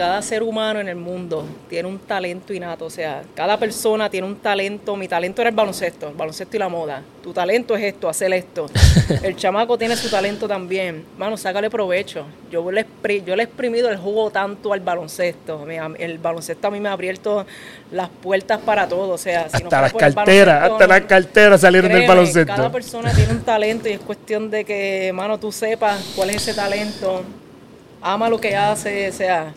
cada ser humano en el mundo tiene un talento innato, o sea, cada persona tiene un talento, mi talento era el baloncesto, el baloncesto y la moda, tu talento es esto, hacer esto, el chamaco tiene su talento también, mano, sácale provecho, yo le, yo le he exprimido el jugo tanto al baloncesto, el baloncesto a mí me ha abierto las puertas para todo, o sea, si hasta las carteras, hasta las carteras salieron del baloncesto. Cada persona tiene un talento y es cuestión de que, mano, tú sepas cuál es ese talento, ama lo que hace, o sea,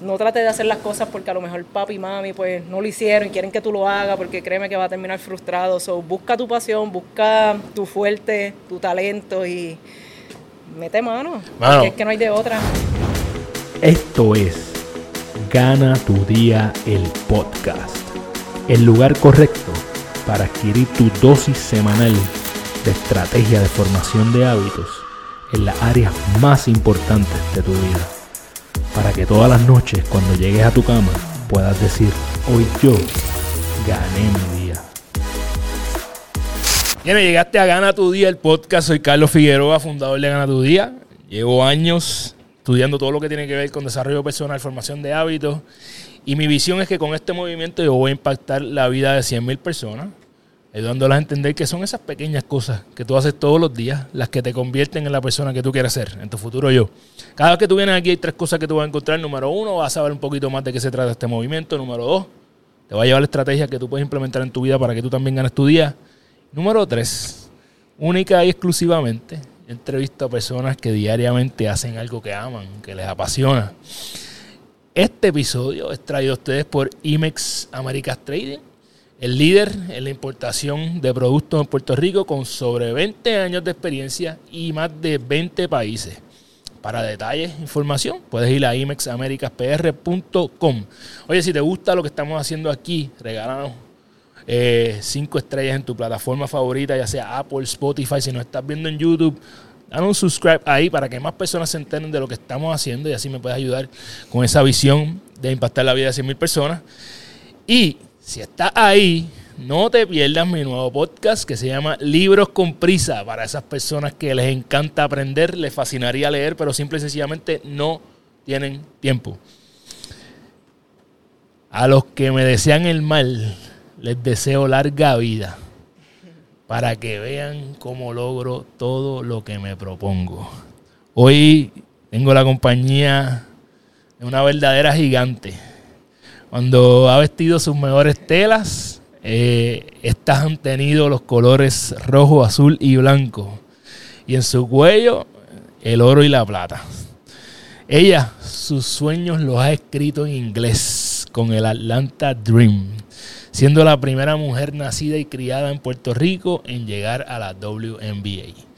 no trate de hacer las cosas porque a lo mejor papi y mami pues no lo hicieron y quieren que tú lo hagas porque créeme que va a terminar frustrado. So, busca tu pasión, busca tu fuerte, tu talento y mete mano, porque es que no hay de otra. Esto es Gana tu día el podcast. El lugar correcto para adquirir tu dosis semanal de estrategia de formación de hábitos en las áreas más importantes de tu vida. Para que todas las noches cuando llegues a tu cama puedas decir, hoy yo gané mi día. Bien, llegaste a Gana tu Día, el podcast. Soy Carlos Figueroa, fundador de Gana tu Día. Llevo años estudiando todo lo que tiene que ver con desarrollo personal, formación de hábitos. Y mi visión es que con este movimiento yo voy a impactar la vida de 100.000 personas ayudándolas a entender que son esas pequeñas cosas que tú haces todos los días las que te convierten en la persona que tú quieres ser, en tu futuro yo. Cada vez que tú vienes aquí hay tres cosas que tú vas a encontrar. Número uno, vas a saber un poquito más de qué se trata este movimiento. Número dos, te va a llevar estrategias que tú puedes implementar en tu vida para que tú también ganes tu día. Número tres, única y exclusivamente, entrevisto a personas que diariamente hacen algo que aman, que les apasiona. Este episodio es traído a ustedes por IMEX Americas Trading el líder en la importación de productos en Puerto Rico con sobre 20 años de experiencia y más de 20 países. Para detalles, información, puedes ir a imexamericaspr.com. Oye, si te gusta lo que estamos haciendo aquí, regálanos eh, cinco estrellas en tu plataforma favorita, ya sea Apple, Spotify. Si nos estás viendo en YouTube, dale un subscribe ahí para que más personas se enteren de lo que estamos haciendo y así me puedes ayudar con esa visión de impactar la vida de 100.000 personas. Y si estás ahí, no te pierdas mi nuevo podcast que se llama Libros con Prisa. Para esas personas que les encanta aprender, les fascinaría leer, pero simple y sencillamente no tienen tiempo. A los que me desean el mal, les deseo larga vida para que vean cómo logro todo lo que me propongo. Hoy tengo la compañía de una verdadera gigante cuando ha vestido sus mejores telas, eh, estas han tenido los colores rojo, azul y blanco. Y en su cuello, el oro y la plata. Ella, sus sueños los ha escrito en inglés con el Atlanta Dream, siendo la primera mujer nacida y criada en Puerto Rico en llegar a la WNBA.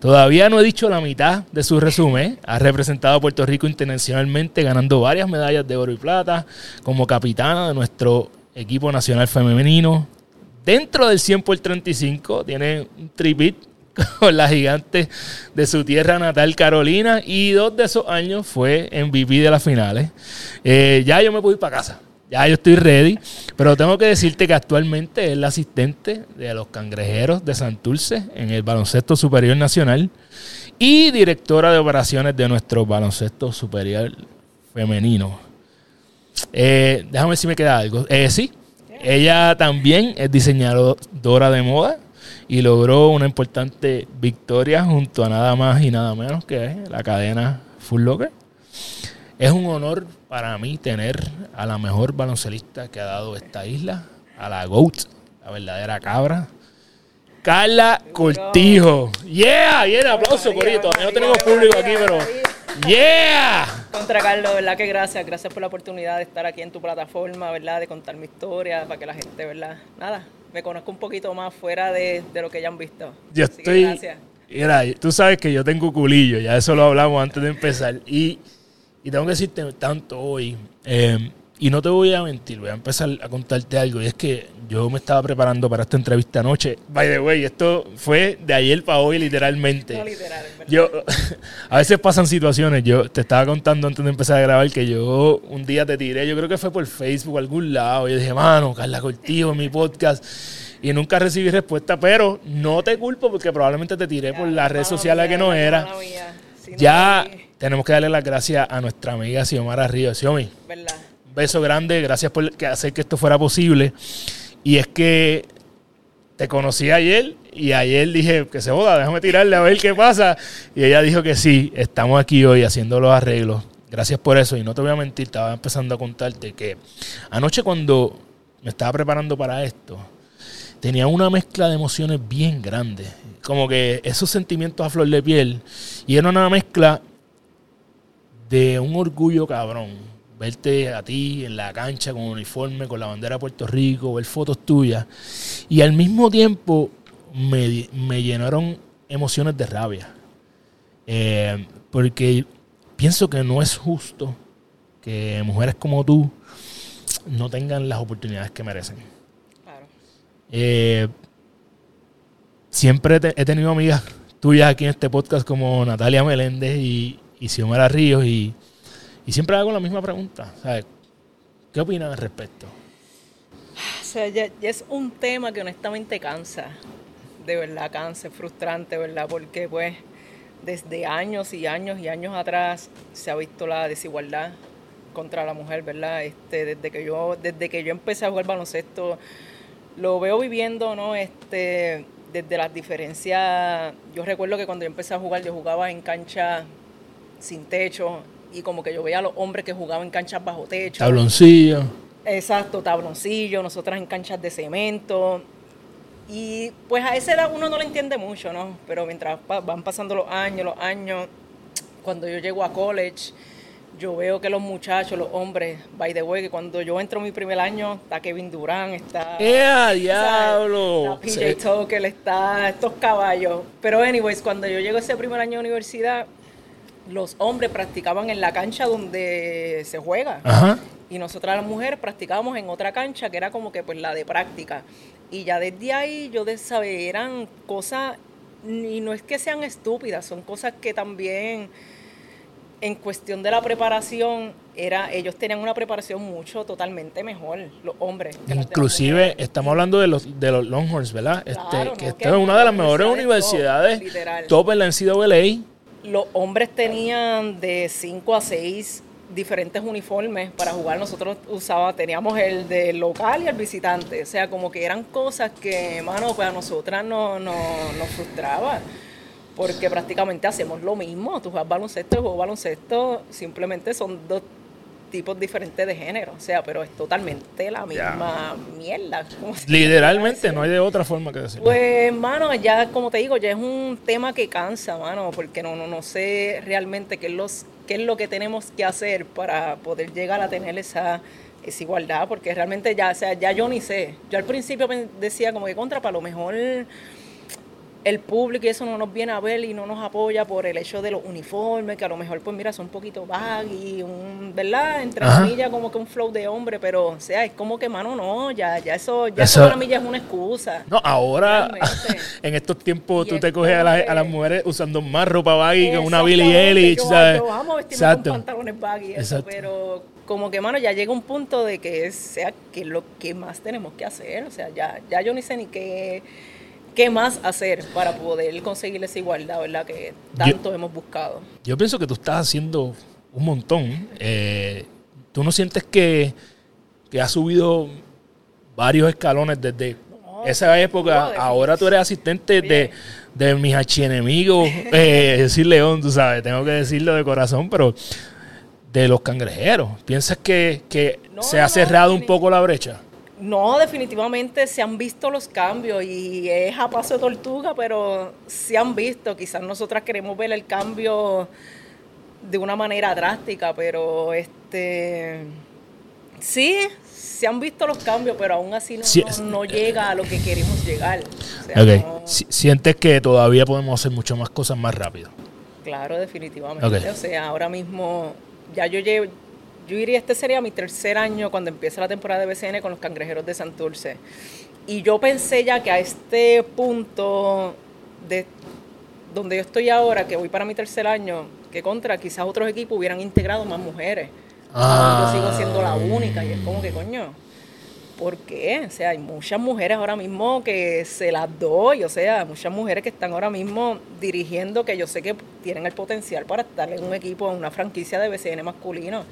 Todavía no he dicho la mitad de su resumen. Ha representado a Puerto Rico internacionalmente, ganando varias medallas de oro y plata como capitana de nuestro equipo nacional femenino. Dentro del 100 por 35 tiene un tripit con la gigante de su tierra natal, Carolina, y dos de esos años fue MVP de las finales. Eh, ya yo me pude ir para casa. Ya yo estoy ready, pero tengo que decirte que actualmente es la asistente de los cangrejeros de Santurce en el baloncesto superior nacional y directora de operaciones de nuestro baloncesto superior femenino. Eh, déjame ver si me queda algo. Eh, sí, ella también es diseñadora de moda y logró una importante victoria junto a nada más y nada menos que la cadena Full Locker. Es un honor para mí tener a la mejor baloncelista que ha dado esta isla, a la GOAT, la verdadera cabra. Carla Cortijo. Yeah, bien, aplauso, Corito. No tenemos público aquí, pero yeah. Contra Carlos, ¿verdad? Que gracias, gracias por la oportunidad de estar aquí en tu plataforma, ¿verdad? De contar mi historia, para que la gente, ¿verdad? Nada, me conozca un poquito más fuera de, lo que ya han visto. Yo estoy... gracias. Mira, tú sabes que yo tengo culillo, ya eso lo hablamos antes de empezar. Y y tengo que decirte tanto hoy, eh, y no te voy a mentir, voy a empezar a contarte algo. Y es que yo me estaba preparando para esta entrevista anoche. By the way, esto fue de ayer para hoy, literalmente. No, literal, yo, a veces pasan situaciones. Yo te estaba contando antes de empezar a grabar que yo un día te tiré, yo creo que fue por Facebook o algún lado. Y yo dije, mano, Carla Cortijo en mi podcast. Y nunca recibí respuesta, pero no te culpo porque probablemente te tiré por la red social que no era. ya tenemos que darle las gracias a nuestra amiga Xiomara Ríos. Xiomi, ¿Verdad? un beso grande, gracias por hacer que esto fuera posible. Y es que te conocí ayer y ayer dije que se joda, déjame tirarle a ver qué pasa. Y ella dijo que sí, estamos aquí hoy haciendo los arreglos. Gracias por eso. Y no te voy a mentir, estaba empezando a contarte que anoche cuando me estaba preparando para esto, tenía una mezcla de emociones bien grande. Como que esos sentimientos a flor de piel. Y era una mezcla de un orgullo cabrón. Verte a ti en la cancha con uniforme, con la bandera de Puerto Rico, ver fotos tuyas. Y al mismo tiempo me, me llenaron emociones de rabia. Eh, porque pienso que no es justo que mujeres como tú no tengan las oportunidades que merecen. Claro. Eh, siempre te- he tenido amigas tuyas aquí en este podcast como Natalia Meléndez y, y Xiomara Ríos y, y siempre hago la misma pregunta. ¿sabes? ¿Qué opinan al respecto? O sea, ya, ya es un tema que honestamente cansa. De verdad, cansa, es frustrante, ¿verdad? Porque pues desde años y años y años atrás se ha visto la desigualdad contra la mujer, ¿verdad? Este, desde que yo, desde que yo empecé a jugar baloncesto, lo veo viviendo, ¿no? Este, desde las diferencias. Yo recuerdo que cuando yo empecé a jugar, yo jugaba en cancha sin techo y como que yo veía a los hombres que jugaban en canchas bajo techo. Tabloncillo. Exacto, tabloncillo, nosotras en canchas de cemento. Y pues a esa edad uno no lo entiende mucho, ¿no? Pero mientras van pasando los años, los años, cuando yo llego a college, yo veo que los muchachos, los hombres, by the way, que cuando yo entro mi primer año, está Kevin Durant, está... ¡Eh, diablo! Está PJ Se- Tucker, está estos caballos. Pero anyways, cuando yo llego ese primer año de universidad, los hombres practicaban en la cancha donde se juega. Ajá. Y nosotras las mujeres practicábamos en otra cancha que era como que pues la de práctica. Y ya desde ahí yo de saber, eran cosas, y no es que sean estúpidas, son cosas que también en cuestión de la preparación, era, ellos tenían una preparación mucho totalmente mejor, los hombres. Inclusive estamos hablando de los de los Longhorns, ¿verdad? Claro, este, ¿no? que esta es una de las mejores universidades top, literal. top en la NCAA. Los hombres tenían de 5 a 6 diferentes uniformes para jugar. Nosotros usaba, teníamos el del local y el visitante. O sea, como que eran cosas que, mano, pues a nosotras no, no, nos frustraba. Porque prácticamente hacemos lo mismo. Tú juegas baloncesto y juego baloncesto. Simplemente son dos tipos diferentes de género. O sea, pero es totalmente la misma mierda. Literalmente, no hay de otra forma que decirlo. pues, mano, ya como te digo, ya es un tema que cansa, mano, porque no, no, no sé realmente qué es, los, qué es lo que tenemos que hacer para poder llegar a tener esa, esa igualdad, porque realmente ya, o sea, ya yo ni sé. Yo al principio decía como que contra, para lo mejor el público y eso no nos viene a ver y no nos apoya por el hecho de los uniformes, que a lo mejor, pues mira, son un poquito baggy, un, ¿verdad? Entre comillas, como que un flow de hombre, pero, o sea, es como que, mano, no, ya, ya eso, ya Eso- para mí ya es una excusa. No, ahora, Realmente. en estos tiempos, Y tú te coges a, las- como a las mujeres usando más ropa baggy que una Billie Eilish, ¿sabes? Yo amo vestirme Exacto. con pantalones baggy, eso, pero como que, mano, ya llega un punto de que sea que lo que más tenemos que hacer, o sea, ya, ya yo ni sé ni qué, qué más hacer para poder conseguir esa igualdad, ¿verdad? Que tanto hemos buscado. Yo pienso que tú estás haciendo un montón. Eh, ¿Tú no sientes que, que has subido varios escalones desde esa época? no, Ahora tú eres asistente de, de mis archienemigos, eh, decir León, tú sabes, tengo que decirlo de corazón, pero de los cangrejeros. ¿Piensas que, que No, se ha no, cerrado un poco la brecha? No, definitivamente se han visto los cambios y es a paso de tortuga, pero se han visto. Quizás nosotras queremos ver el cambio de una manera drástica, pero este sí, se han visto los cambios, pero aún así no, Sí, no- es- no llega a lo que queremos llegar. O sea, Ok. no- Si- ¿Sientes que todavía podemos hacer mucho más cosas más rápido? Claro, definitivamente. Ok. O sea, ahora mismo ya yo llevo, yo diría este sería mi tercer año cuando empieza la temporada de BCN con los cangrejeros de Santurce. Y yo pensé ya que a este punto de donde yo estoy ahora, que voy para mi tercer año, que contra quizás otros equipos hubieran integrado más mujeres. Ah. Yo sigo siendo la única y es como que coño. ¿por qué? O sea, hay muchas mujeres ahora mismo que se las doy, o sea, muchas mujeres que están ahora mismo dirigiendo que yo sé que tienen el potencial para estar en un equipo, en una franquicia de BCN masculino.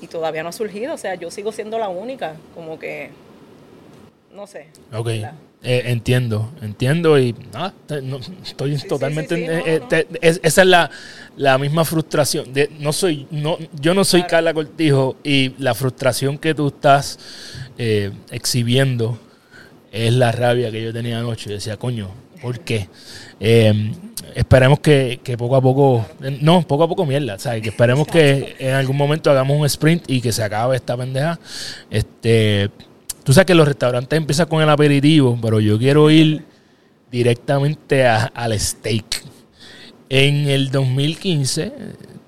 Y todavía no ha surgido, o sea, yo sigo siendo la única, como que, no sé. Ok, eh, entiendo, entiendo y te- no, estoy sí, totalmente... sí, sí, no, eh, no. te- es- esa es la, la misma frustración. De, no soy, no, yo no soy Claro. Carla Cortijo y la frustración que tú estás eh, exhibiendo es la rabia que yo tenía anoche. Yo decía, coño, ¿por qué? Eh, esperemos que, que poco a poco, eh, no, poco a poco mierda. Que esperemos que en algún momento hagamos un sprint y que se acabe esta pendeja. Este, tú sabes que los restaurantes empiezan con el aperitivo, pero yo quiero ir directamente al steak. En el 2015,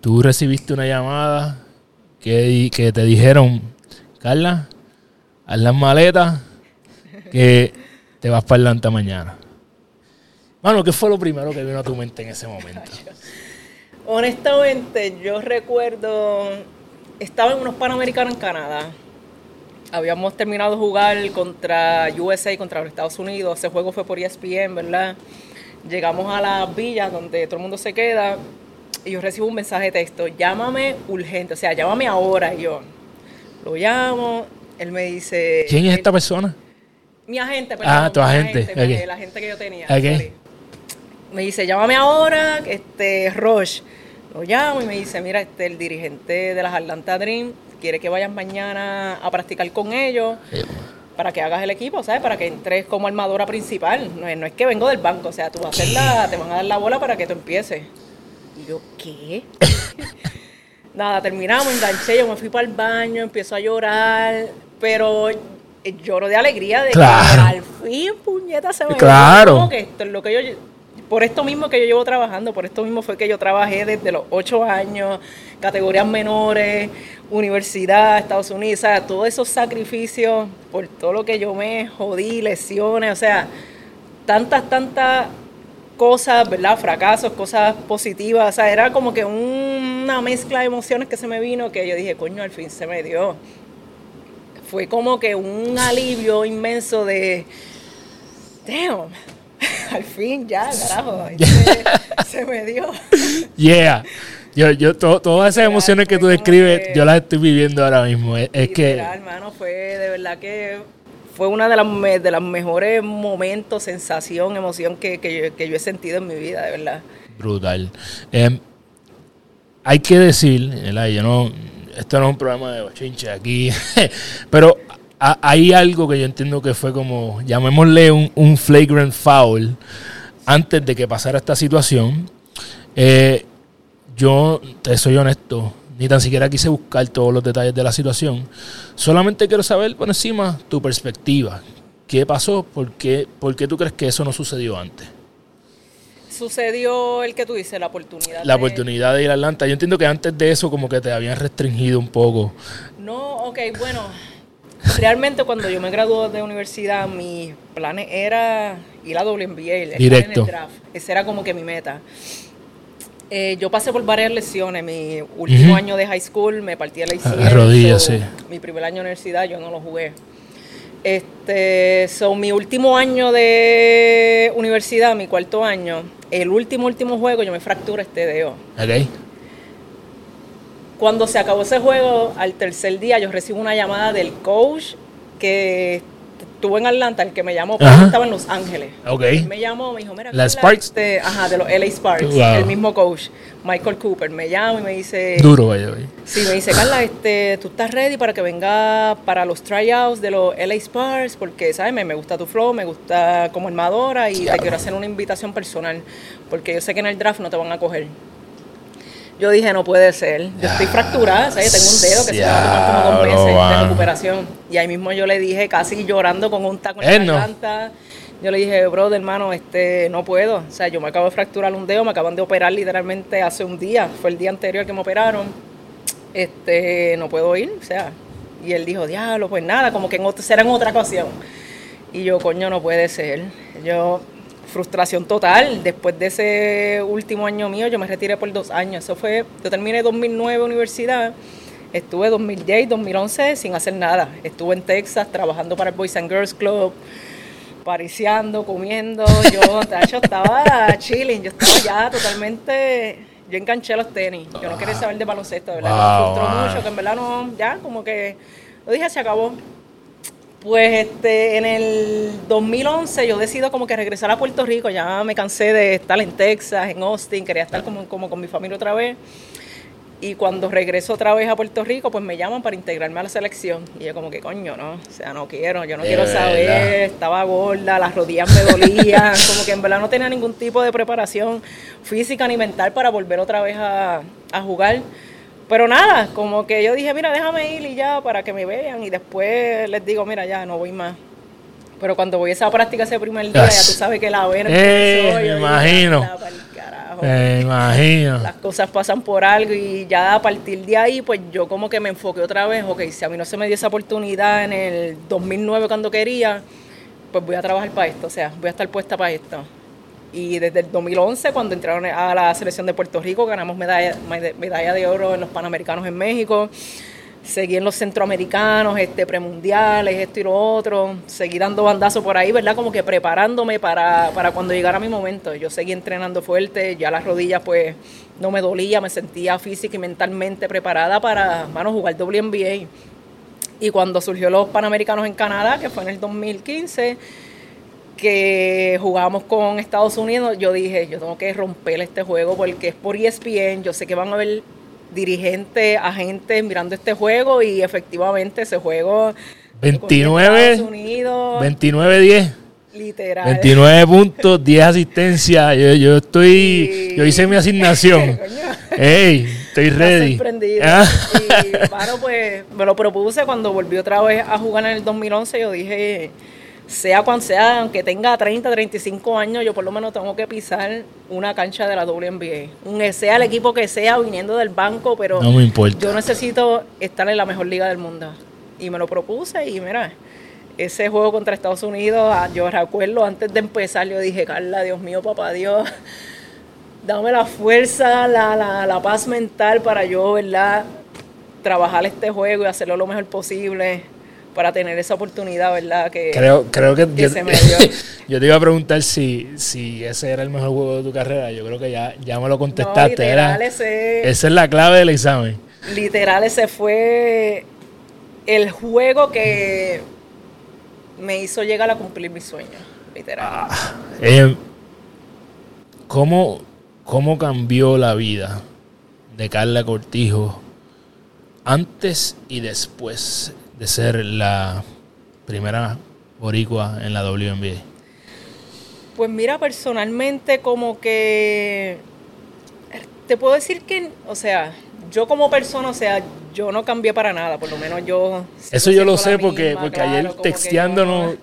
tú recibiste una llamada que, que te dijeron, Carla, haz las maletas que te vas para Atlanta mañana. Mano, ¿qué fue lo primero que vino a tu mente en ese momento? Honestamente, yo recuerdo, estaba en unos Panamericanos en Canadá. Habíamos terminado de jugar contra USA, contra los Estados Unidos. Ese juego fue por ESPN, ¿verdad? Llegamos a la villa donde todo el mundo se queda y yo recibo un mensaje de texto, llámame urgente, o sea, llámame ahora. Y yo lo llamo, él me dice... ¿Quién es él- esta persona? Mi agente, perdón. Ah, tu agente, mi- ok. La gente que yo tenía. Ok. Me dice, llámame ahora, este, Roche. Lo llamo y me dice, mira, este, el dirigente de las Atlanta Dream quiere que vayas mañana a practicar con ellos para que hagas el equipo, ¿sabes? Para que entres como armadora principal. No es, no es que vengo del banco, o sea, tú vas a hacer la, te van a dar la bola para que tú empieces. Y yo, ¿qué? Nada, terminamos, enganché, yo me fui para el baño, empiezo a llorar, pero lloro de alegría de Claro. que al fin, puñeta, se me Claro. dio, que esto es lo que yo por esto mismo que yo llevo trabajando, por esto mismo fue que yo trabajé desde los ocho años, categorías menores, universidad, Estados Unidos, o sea, todos esos sacrificios por todo lo que yo me jodí, lesiones, o sea, tantas, tantas cosas, ¿verdad? Fracasos, cosas positivas, o sea, era como que un- una mezcla de emociones que se me vino que yo dije, coño, al fin se me dio. Fue como que un alivio inmenso de, damn, al fin ya, carajo, se, se me dio. Yeah. Yo, yo, to- todas esas emociones que tú describes, que- yo las estoy viviendo ahora mismo. Es, es que... Hermano, fue de verdad que fue una de las, de las mejores momentos, sensación, emoción que, que, yo, que yo he sentido en mi vida, de verdad. Brutal. Eh, hay que decir, ¿verdad? yo no, esto no es un programa de bochinche aquí, pero ha- hay algo que yo entiendo que fue como, llamémosle un, un flagrant foul antes de que pasara esta situación. Eh, yo, te soy honesto, ni tan siquiera quise buscar todos los detalles de la situación. Solamente quiero saber por encima tu perspectiva. ¿Qué pasó? ¿Por qué, ¿Por qué tú crees que eso no sucedió antes? Sucedió el que tú dices, la oportunidad. la de- oportunidad de ir a Atlanta. Yo entiendo que antes de eso como que te habían restringido un poco. No, ok, bueno. Realmente cuando yo me gradué de universidad, mi plan era ir a WNBA, estar Directo. en el draft. Ese era como que mi meta. Eh, yo pasé por varias lesiones. Mi último año de high school me partí la Ah, izquierda. rodilla, sí. Mi primer año de universidad yo no lo jugué. Este, so, mi último año de universidad, mi cuarto año, el último, último juego, yo me fracturé este dedo. ¿Ok? Cuando se acabó ese juego, al tercer día yo recibo una llamada del coach que estuvo en Atlanta, el que me llamó, pero estaba en Los Ángeles. Ok. Él me llamó, me dijo, mira, ¿La Sparks? este, ajá, de los LA Sparks, Wow. el mismo coach, Michael Cooper, me llama y me dice, Duro, vaya, vaya. sí, me dice, Carla, este, tú estás ready para que venga para los tryouts de los LA Sparks, porque, ¿sabes? Me, me gusta tu flow, me gusta como armadora y te quiero hacer una invitación personal, porque yo sé que en el draft no te van a coger. Yo dije, no puede ser. Yo estoy fracturada, ¿sabes? Tengo un dedo que se me va a tomar como dos meses de recuperación. Y ahí mismo yo le dije, casi llorando con un taco en Eh, la no. garganta. Yo le dije, bro, hermano, este, no puedo. O sea, yo me acabo de fracturar un dedo, me acaban de operar literalmente hace un día. Fue el día anterior que me operaron. Este, no puedo ir. O sea, y él dijo, diablo, pues nada, como que en otra, será en otra ocasión. Y yo, coño, no puede ser. Yo, frustración total. Después de ese último año mío, yo me retiré por dos años. Eso fue, yo terminé 2009 universidad. Estuve 2010 y 2011 sin hacer nada. Estuve en Texas trabajando para el Boys and Girls Club, pariciando, comiendo. Yo, yo estaba chilling, yo estaba ya totalmente. Yo enganché los tenis. Yo no quería saber de baloncesto, de verdad. me frustró mucho, que en verdad no, ya, como que lo dije, se acabó. Pues este, en el 2011 yo decido como que regresar a Puerto Rico, ya me cansé de estar en Texas, en Austin, quería estar como, como con mi familia otra vez. Y cuando regreso otra vez a Puerto Rico, pues me llaman para integrarme a la selección. Y yo como que coño, no, o sea, no quiero, yo no quiero saber, estaba gorda, las rodillas me dolían, como que en verdad no tenía ningún tipo de preparación física ni mental para volver otra vez a, a jugar. Pero nada, como que yo dije, mira, déjame ir y ya para que me vean. Y después les digo, mira, ya no voy más. Pero cuando voy a esa práctica ese primer día, ya tú sabes que la ven. Eh, me imagino. Me imagino. Las cosas pasan por algo y ya a partir de ahí, pues yo como que me enfoqué otra vez. Ok, si a mí no se me dio esa oportunidad en el 2009 cuando quería, pues voy a trabajar para esto. O sea, voy a estar puesta para esto. Y desde el 2011, cuando entraron a la selección de Puerto Rico, ganamos medalla, medalla de oro en los Panamericanos en México. Seguí en los centroamericanos, este, premundiales, esto y lo otro. Seguí dando bandazo por ahí, ¿verdad? Como que preparándome para, para cuando llegara mi momento. Yo seguí entrenando fuerte, ya las rodillas pues no me dolía, me sentía física y mentalmente preparada para, jugar WNBA. Y cuando surgió los Panamericanos en Canadá, que fue en el 2015 que jugamos con Estados Unidos, yo dije, yo tengo que romper este juego porque es por ESPN, yo sé que van a haber dirigentes, agentes mirando este juego y efectivamente ese juego 29 29-10 Literal. 29 puntos, 10 asistencias. Yo, yo estoy. Yo hice mi asignación. ¡Ey! Estoy ready. Ah. Y bueno, pues me lo propuse cuando volví otra vez a jugar en el 2011. Yo dije sea cuando sea, aunque tenga 30, 35 años, yo por lo menos tengo que pisar una cancha de la WNBA. Sea el equipo que sea, viniendo del banco, pero no me importa. yo necesito estar en la mejor liga del mundo. Y me lo propuse y mira, ese juego contra Estados Unidos, ah, yo recuerdo antes de empezar, yo dije, Carla, Dios mío, papá Dios, dame la fuerza, la, la, la paz mental para yo, ¿verdad? Trabajar este juego y hacerlo lo mejor posible para tener esa oportunidad, ¿verdad? Que, creo, creo que, yo, yo, te iba a preguntar si, si ese era el mejor juego de tu carrera. Yo creo que ya, ya me lo contestaste. era, esa es la clave del examen. Literal, ese fue el juego que me hizo llegar a cumplir mis sueños. Literal. Ah, eh, ¿cómo, ¿Cómo cambió la vida de Carla Cortijo antes y después de ser la primera boricua en la WNBA? Pues mira, personalmente como que te puedo decir que, o sea, yo como persona, o sea, yo no cambié para nada, por lo menos yo... Eso yo lo sé porque, porque ayer texteándonos,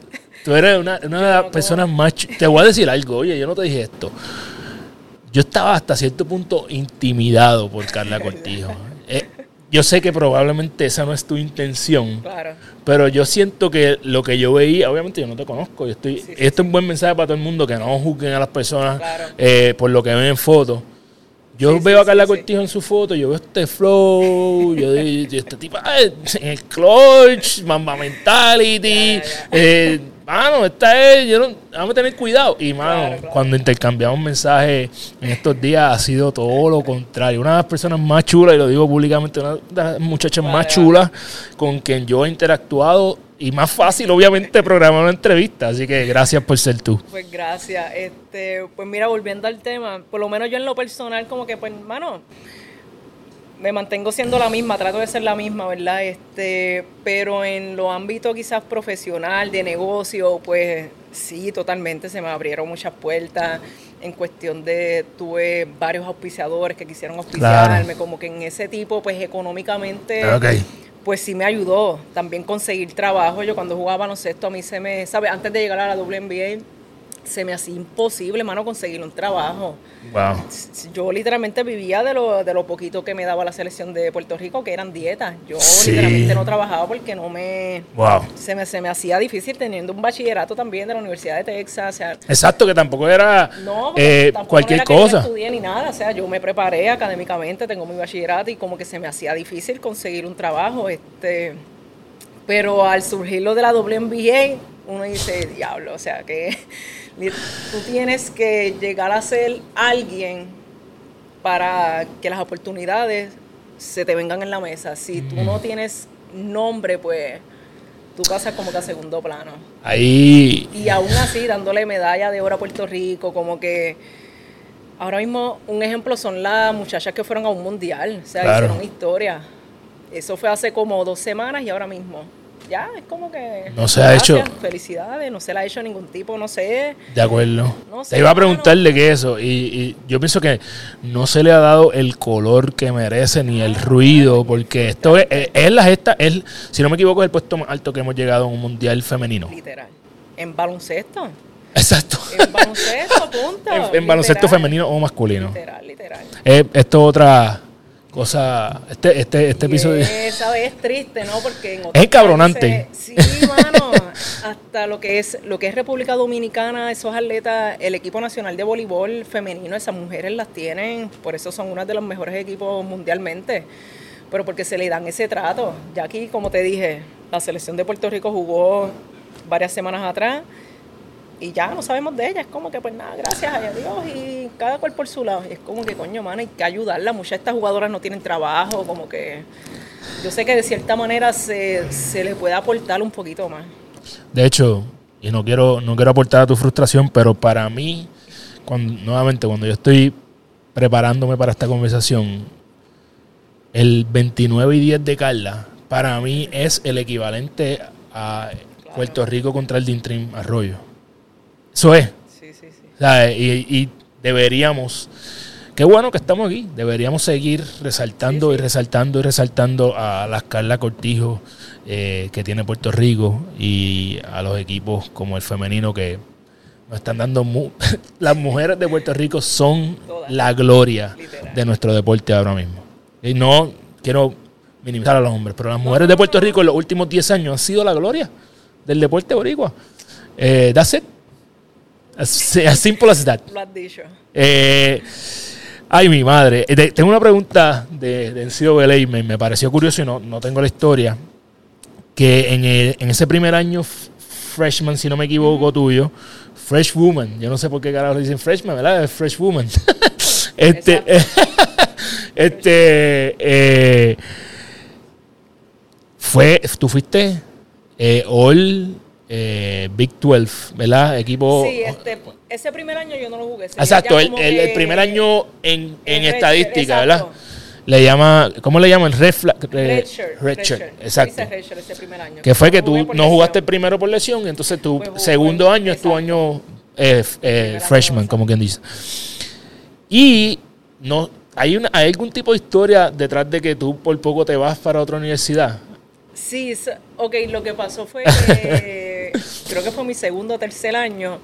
tú eres una, de las personas más... Te voy a decir algo, oye, yo no te dije esto. Yo estaba hasta cierto punto intimidado por Carla Cortijo. Eh, yo sé que probablemente esa no es tu intención, claro. pero yo siento que lo que yo veía, obviamente yo no te conozco, yo estoy, esto es un buen mensaje para todo el mundo, que no juzguen a las personas eh, por lo que ven en fotos. Yo veo a Carla Cortijo en su foto, yo veo este flow, yo digo, este tipo, el clutch, mamba mentality, eh, mano, esta es, yo no, vamos a tener cuidado. Y, mano, cuando intercambiamos mensajes en estos días ha sido todo lo contrario. Una de las personas más chulas, y lo digo públicamente, una de las muchachas más chulas con quien yo he interactuado y más fácil, obviamente, programar una entrevista. Así que gracias por ser tú. Pues gracias. Este, pues mira, volviendo al tema, por lo menos yo en lo personal, como que, pues, mano me mantengo siendo la misma, trato de ser la misma, ¿verdad? Este, pero en los ámbitos quizás profesional, de negocio, pues sí, totalmente se me abrieron muchas puertas. En cuestión de, tuve varios auspiciadores que quisieron auspiciarme, como que en ese tipo, pues económicamente, pues sí me ayudó. También conseguir trabajo. Yo cuando jugaba baloncesto, a mí se me, ¿sabes? Antes de llegar a la WNBA, se me hacía imposible, mano, conseguir un trabajo. Wow. Yo literalmente vivía de lo, de lo poquito que me daba la selección de Puerto Rico, que eran dietas. Yo Sí. literalmente no trabajaba porque no me... Wow. Se me, se me hacía difícil teniendo un bachillerato también de la Universidad de Texas. O sea, Exacto, que tampoco era no, eh, tampoco cualquier era que yo cosa. estudié ni nada. O sea, yo me preparé académicamente, tengo mi bachillerato y como que se me hacía difícil conseguir un trabajo. Este, pero al surgir lo de la WNBA, uno dice, diablo, o sea, que tú tienes que llegar a ser alguien para que las oportunidades se te vengan en la mesa. Si tú no tienes nombre, pues tú pasas como que a segundo plano. Ahí, Y aún así, dándole medalla de oro a Puerto Rico, como que ahora mismo un ejemplo son las muchachas que fueron a un mundial, o sea, Claro. hicieron historia. Eso fue hace como dos semanas y ahora mismo. Ya, es como que... No se ha hecho. Felicidades, no se la ha hecho ningún tipo, no sé. de acuerdo. No sé, Te iba a preguntarle que eso, y, y yo pienso que no se le ha dado el color que merece ni el ruido, porque esto es, es, es la gesta, es, si no me equivoco, es el puesto más alto que hemos llegado en un mundial femenino. Literal. En baloncesto. Exacto. En baloncesto, punto. en, en baloncesto femenino o masculino. Literal, literal. Eh, esto es otra cosa. Este, este, este episodio. Es, triste, ¿no? Porque en Es encabronante. Sí, mano. Hasta lo que es lo que es República Dominicana, esos atletas, el equipo nacional de voleibol femenino, esas mujeres las tienen, por eso son uno de los mejores equipos mundialmente. Pero porque se le dan ese trato. Ya aquí, como te dije, la selección de Puerto Rico jugó varias semanas atrás y ya no sabemos de ella. Es como que, pues nada, gracias a Dios y cada cual por su lado. Y es como que, coño, mano, hay que ayudarla. Muchas de estas jugadoras no tienen trabajo, como que. Yo sé que de cierta manera se, se le puede aportar un poquito más. De hecho, y no quiero, no quiero aportar a tu frustración, pero para mí, cuando, nuevamente, cuando yo estoy preparándome para esta conversación, el 29 y 10 de Carla, para mí es el equivalente a Puerto Rico contra el Dintrim Arroyo. Eso es. Sí, sí, sí. ¿sabes? Y, y deberíamos, qué bueno que estamos aquí, deberíamos seguir resaltando y resaltando y resaltando a las Carla Cortijo eh, que tiene Puerto Rico y a los equipos como el femenino que nos están dando... mu- las mujeres de Puerto Rico son Todas. la gloria Literal. de nuestro deporte ahora mismo. Y no quiero minimizar a los hombres, pero las mujeres de Puerto Rico en los últimos 10 años han sido la gloria del deporte boricua. Eh, that's it. As, as simple as that. Lo has dicho. Eh, ay, mi madre. Eh, te- tengo una pregunta de, de NCAA, me, me pareció curioso y no, no tengo la historia. Que en, el- en ese primer año freshman, si no me equivoco, tuyo, fresh woman, yo no sé por qué carajo le dicen freshman, ¿verdad? Es fresh woman. este, este, eh, fue, tú fuiste eh, All eh, Big 12, ¿verdad? Equipo. Sí, este, ese primer año yo no lo jugué. Exacto, el, el- primer año en, en estadística, ¿verdad? exacto. Le llama, ¿cómo le llaman? Refla, eh, Redshirt, redshirt, redshirt. exacto. Ese primer año. Que fue que tú no lesión. jugaste primero por lesión, entonces tu Pues segundo año es tu año eh, eh, freshman, como quien dice. Y no hay, una, hay algún tipo de historia detrás de que tú por poco te vas para otra universidad. Sí, ok, lo que pasó fue que creo que fue mi segundo o tercer año,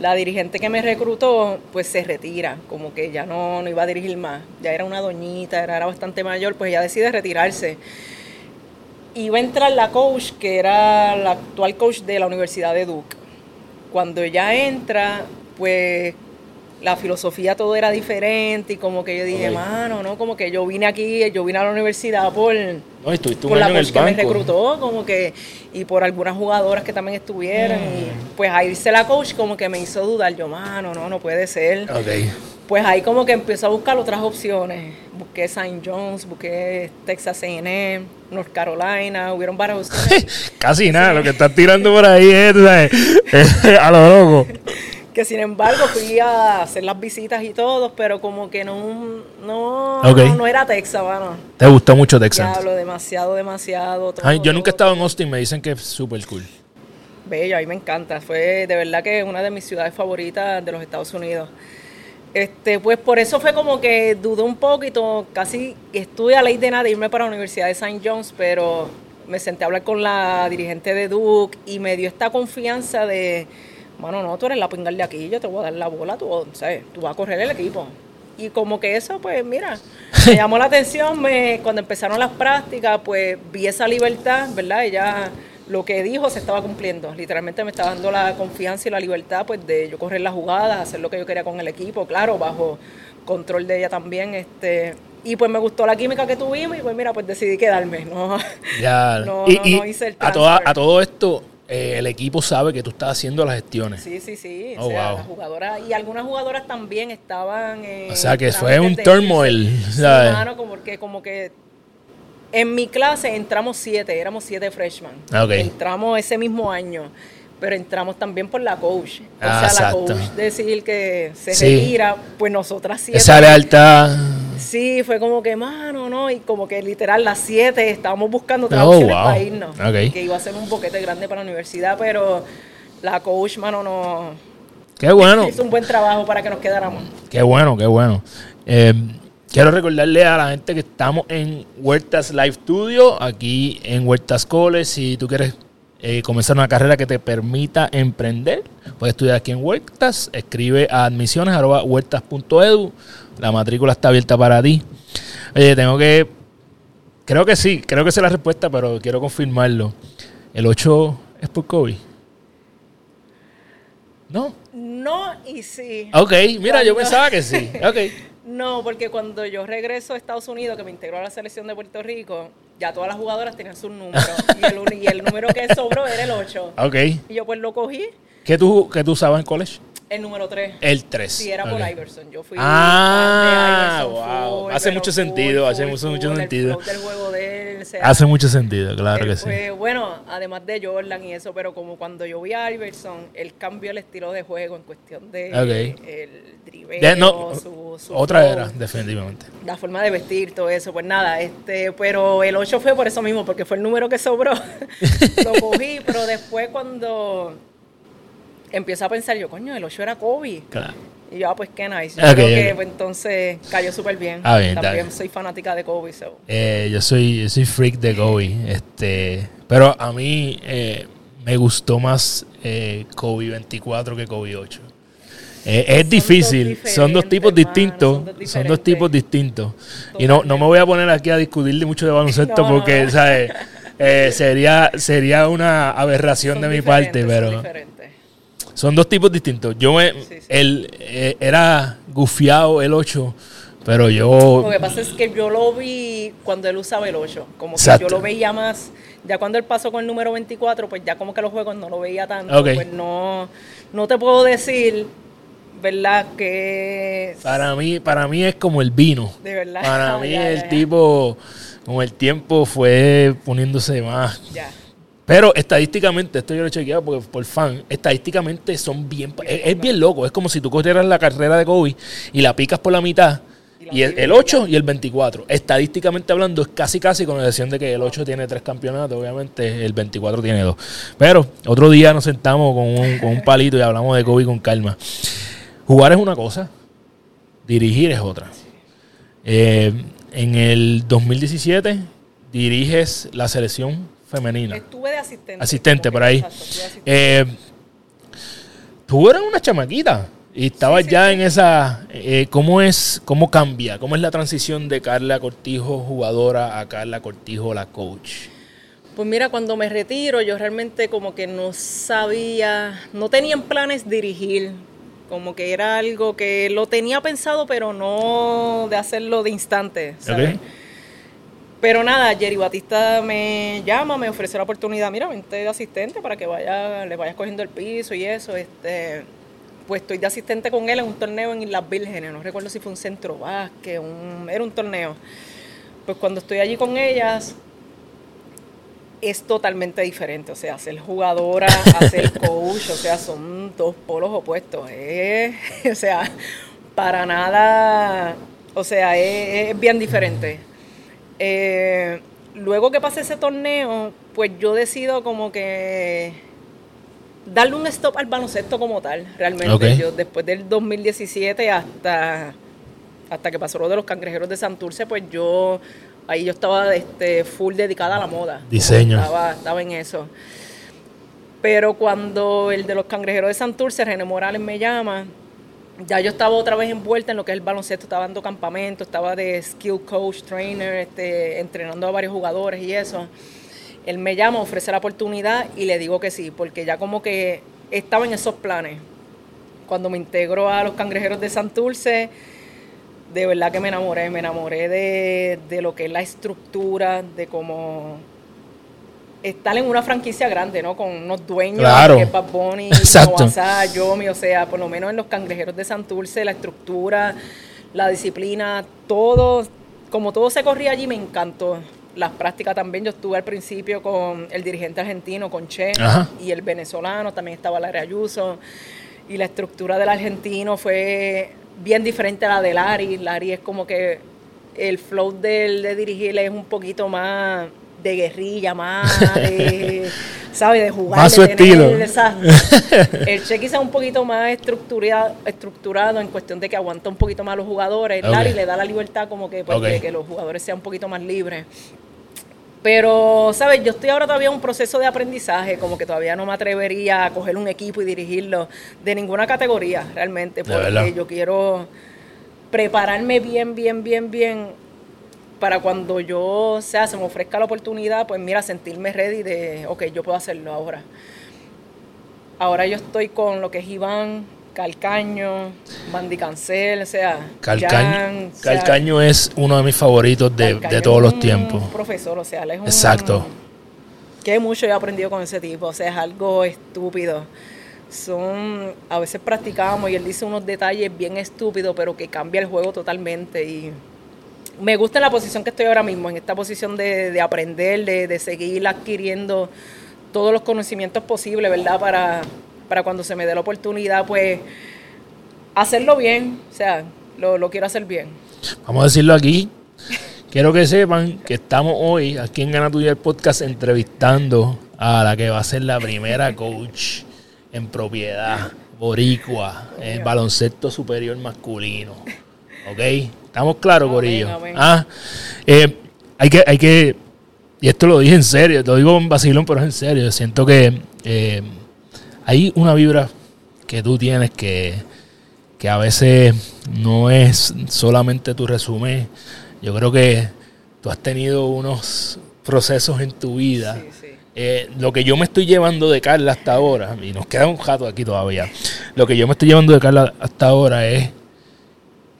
la dirigente que me reclutó pues se retira, como que ya no, no iba a dirigir más, ya era una doñita, era, era bastante mayor, pues ella decide retirarse. Iba a entrar la coach, que era la actual coach de la Universidad de Duke. Cuando ella entra, pues la filosofía todo era diferente y como que yo dije, mano, ¿no? Como que yo vine aquí, yo vine a la universidad por No, y por la coach que me reclutó, como que, y por algunas jugadoras que también estuvieron, Mm. y pues ahí se la coach como que me hizo dudar, yo, mano, no, no puede ser. Ok. Pues ahí como que empecé a buscar otras opciones, busqué St. John's, busqué Texas A&M, North Carolina, hubieron varias opciones, Casi nada, lo que estás tirando por ahí es, a lo loco. que sin embargo fui a hacer las visitas y todo, pero como que no, no, no era Texas, mano. Te gustó mucho Texas. Diablo, demasiado, demasiado. todo, Ay, yo nunca he estado en Austin, me dicen que es súper cool. Bello, a mí me encanta. Fue de verdad que una de mis ciudades favoritas de los Estados Unidos. Este, pues por eso fue como que dudé un poquito, casi estuve a ley de nada de irme para la Universidad de St. John's, pero me senté a hablar con la dirigente de Duke y me dio esta confianza de, mano, no, tú eres la pingal de aquí, yo te voy a dar la bola, tú, ¿sabes? tú vas a correr el equipo. Y como que eso, pues mira, me llamó la atención, me, cuando empezaron las prácticas, pues vi esa libertad, ¿verdad? Ella lo que dijo se estaba cumpliendo. Literalmente me estaba dando la confianza y la libertad pues de yo correr las jugadas, hacer lo que yo quería con el equipo, claro, bajo control de ella también. este Y pues me gustó la química que tuvimos y pues mira, pues decidí quedarme. No, Ya. no, y, no, y no hice el a, toda- transfer. a todo esto, eh, el equipo sabe que tú estás haciendo las gestiones. Sí, sí, sí. Oh, o sea, wow. las jugadoras y algunas jugadoras también estaban en O sea, que fue un turmoil, ¿sabes? mano, como que, como que en mi clase entramos siete, éramos siete freshmen. Ok. Entramos ese mismo año, pero entramos también por la coach. O Ah, sea, la exacto. coach decir que se Sí. retira, pues nosotras siete. Esa lealtad. Sí, fue como que, mano, ¿no? Y como que literal las siete estábamos buscando otras Oh, wow. para irnos. Ok. Que iba a ser un boquete grande para la universidad, pero la coach, mano, no Qué bueno. hizo un buen trabajo para que nos quedáramos. Qué bueno, qué bueno. Eh, quiero recordarle a la gente que estamos en Huertas Live Studio, aquí en Huertas College. Si tú quieres eh, comenzar una carrera que te permita emprender, puedes estudiar aquí en Huertas. Escribe a admisiones arroba huertas.edu. La matrícula está abierta para ti. Oye, tengo que. Creo que sí, creo que sé la respuesta, pero quiero confirmarlo. El 8 es por COVID. ¿No? No y sí. Ok, mira, yo pensaba que sí. Ok. No, porque cuando yo regreso a Estados Unidos, que me integró a la selección de Puerto Rico, ya todas las jugadoras tenían sus números. y, el, y el número que sobró era el 8. Ok. Y yo pues lo cogí, ¿Qué tú, qué tú usabas en college? El número 3. El 3. Sí, era por Iverson. Yo fui Ah, fan de Iverson wow. full, Hace mucho full, sentido, hace full, mucho, mucho full, el sentido. flow del juego de él, o sea, Hace mucho sentido, claro que sí. fue- bueno, además de Jordan y eso, pero como cuando yo vi a Iverson, él cambió el estilo de juego en cuestión de Ok. el dribeo, Ya, no, su, su otra era, definitivamente. la forma de vestir, todo eso, pues nada, este, pero el 8 fue por eso mismo, porque fue el número que sobró. Lo cogí, pero después cuando empiezo a pensar, yo, coño, el 8 era Kobe. Claro. Y yo, ah, pues qué nice. Yo creo que pues, entonces cayó súper bien. Ah, bien, También dale. soy fanática de Kobe, so. Eh, yo soy yo soy freak de Kobe. Este, pero a mí eh, me gustó más eh, Kobe 24 que Kobe 8. Eh, es difícil, son dos tipos hermano, distintos, son dos son dos diferentes. tipos distintos. Y no, no me voy a poner aquí a discutir de mucho de baloncesto No, porque, no. ¿sabes? Eh, sería, sería una aberración Son de mi parte, pero. Son dos tipos distintos. Yo me, Sí, eh, era gufiado el 8, pero yo... Lo que pasa es que yo lo vi cuando él usaba el 8. Como que Exacto. yo lo veía más. Ya cuando él pasó con el número 24, pues ya como que los juegos no lo veía tanto. Pues no, no te puedo decir, ¿verdad? Que. Para mí, para mí es como el vino. De verdad. Para mí Ya, el ya, ya. tipo, con el tiempo fue poniéndose más. Ya. Pero estadísticamente, esto yo lo he chequeado porque por fan, estadísticamente son bien... Es, es bien loco, es como si tú corrieras la carrera de Kobe y la picas por la mitad. Y el, el 8 y el 24. Estadísticamente hablando, es casi casi con la excepción de que el 8 tiene tres campeonatos, obviamente el 24 tiene dos. Pero otro día nos sentamos con un, con un palito y hablamos de Kobe con calma. Jugar es una cosa, dirigir es otra. Eh, en el 2017 diriges la selección femenina. Estuve de asistente. Asistente, por ahí. exacto. Eh, tú eras una chamaquita y estabas Sí, ya sí. en esa... eh, ¿Cómo es, cómo cambia? ¿Cómo es la transición de Carla Cortijo, jugadora, a Carla Cortijo, la coach? Pues mira, cuando me retiro, yo realmente como que no sabía, no tenía en planes dirigir, como que era algo que lo tenía pensado, pero no de hacerlo de instante. Pero nada, Jerry Batista me llama, me ofrece la oportunidad, mira, vente de asistente para que vaya, le vayas cogiendo el piso y eso, este, pues estoy de asistente con él en un torneo en Islas Vírgenes, no recuerdo si fue un centro básquet, un, era un torneo. Pues cuando estoy allí con ellas, es totalmente diferente. O sea, ser jugadora a ser coach, o sea, son dos polos opuestos. Es- o sea, para nada, o sea, es, es bien diferente. Eh, luego que pase ese torneo, pues yo decido como que darle un stop al baloncesto como tal, realmente. Yo después del 2017 hasta hasta que pasó lo de los cangrejeros de Santurce, pues yo ahí yo estaba este, full dedicada a la moda. Diseño. Estaba, estaba en eso. Pero cuando el de los cangrejeros de Santurce, René Morales, me llama, ya yo estaba otra vez envuelta en lo que es el baloncesto, estaba dando campamento, estaba de skill coach, trainer, este, entrenando a varios jugadores y eso. Él me llama, ofrece la oportunidad y le digo que sí, porque ya como que estaba en esos planes. Cuando me integro a los cangrejeros de Santurce, de verdad que me enamoré, me enamoré de, de lo que es la estructura, de cómo estar en una franquicia grande, ¿no? Con unos dueños, Claro. que es Bad Bunny, Yomi, o sea, por lo menos en los cangrejeros de Santurce, la estructura, la disciplina, todo, como todo se corría allí, me encantó. Las prácticas también, yo estuve al principio con el dirigente argentino, con Che, Ajá. y el venezolano, también estaba Larry Ayuso, y la estructura del argentino fue bien diferente a la de Larry. Larry es como que el flow del de dirigir es un poquito más de guerrilla, más de, ¿sabes? De jugar. Más de su estilo. El Che quizá un poquito más estructurado, estructurado en cuestión de que aguanta un poquito más a los jugadores. Ok. Larry le da la libertad como que, pues, de que los jugadores sean un poquito más libres. Pero, ¿sabes? Yo estoy ahora todavía en un proceso de aprendizaje, como que todavía no me atrevería a coger un equipo y dirigirlo de ninguna categoría, realmente, porque yo quiero prepararme bien, bien, bien, bien para cuando yo, o sea, se me ofrezca la oportunidad, pues mira, sentirme ready de, ok, yo puedo hacerlo ahora. Ahora yo estoy con lo que es Iván, Calcaño, Bandy Cancel, o sea, Calcaño, Jan, o sea, Calcaño es uno de mis favoritos de, de todos es los un tiempos. profesor, o sea, él es un... Exacto. Que mucho he aprendido con ese tipo, o sea, es algo estúpido. Son, a veces practicamos y él dice unos detalles bien estúpidos, pero que cambia el juego totalmente y me gusta en la posición que estoy ahora mismo, en esta posición de, de aprender, de, de seguir adquiriendo todos los conocimientos posibles, ¿verdad? Para, para cuando se me dé la oportunidad, pues hacerlo bien, o sea, lo, lo quiero hacer bien. Vamos a decirlo aquí. Quiero que sepan que estamos hoy aquí en Gana Tuya el podcast entrevistando a la que va a ser la primera coach en propiedad boricua en baloncesto superior masculino. ¿Ok? ¿Estamos claros, Amén, Corillo? Ah, eh, hay que, hay que, y esto lo dije en serio, lo digo en vacilón, pero es en serio. Siento que eh, hay una vibra que tú tienes que, que a veces no es solamente tu resumen. Yo creo que tú has tenido unos procesos en tu vida. Sí, sí. Eh, lo que yo me estoy llevando de Carla hasta ahora, y nos queda un jato aquí todavía, lo que yo me estoy llevando de Carla hasta ahora es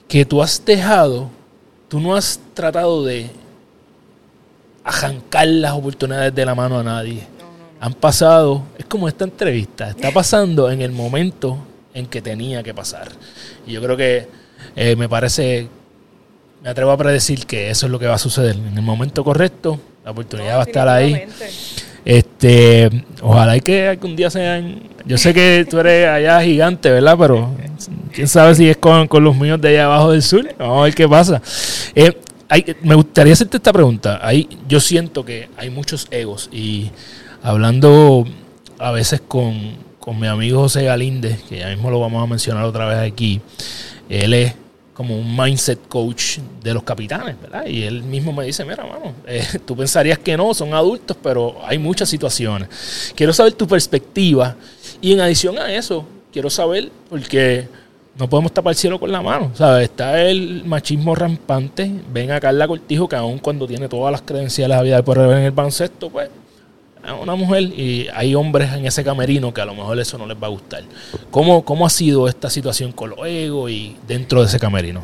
que tú has dejado, tú no has tratado de arrancar las oportunidades de la mano a nadie. Han pasado, es como esta entrevista, está pasando en el momento en que tenía que pasar. Y yo creo que eh, me parece, me atrevo a predecir que eso es lo que va a suceder. En el momento correcto, la oportunidad va a estar ahí. Este, ojalá y que algún día sean. Yo sé que tú eres allá gigante, ¿verdad? Pero quién sabe si es con, con los míos de allá abajo del sur. Vamos a ver qué pasa. Eh, hay- me gustaría hacerte esta pregunta. Ahí, yo siento que hay muchos egos y hablando a veces con, con mi amigo José Galíndez, que ya mismo lo vamos a mencionar otra vez aquí, él es como un mindset coach de los capitanes, ¿verdad? Y él mismo me dice, mira, mano, eh, tú pensarías que no, son adultos, pero hay muchas situaciones. Quiero saber tu perspectiva y en adición a eso, quiero saber, porque no podemos tapar el cielo con la mano, ¿sabes? Está el machismo rampante, ven a Carla Cortijo, que aun cuando tiene todas las credenciales a vida de en el baloncesto, pues una mujer y hay hombres en ese camerino que a lo mejor eso no les va a gustar. ¿Cómo, cómo ha sido esta situación con los egos y dentro de ese camerino?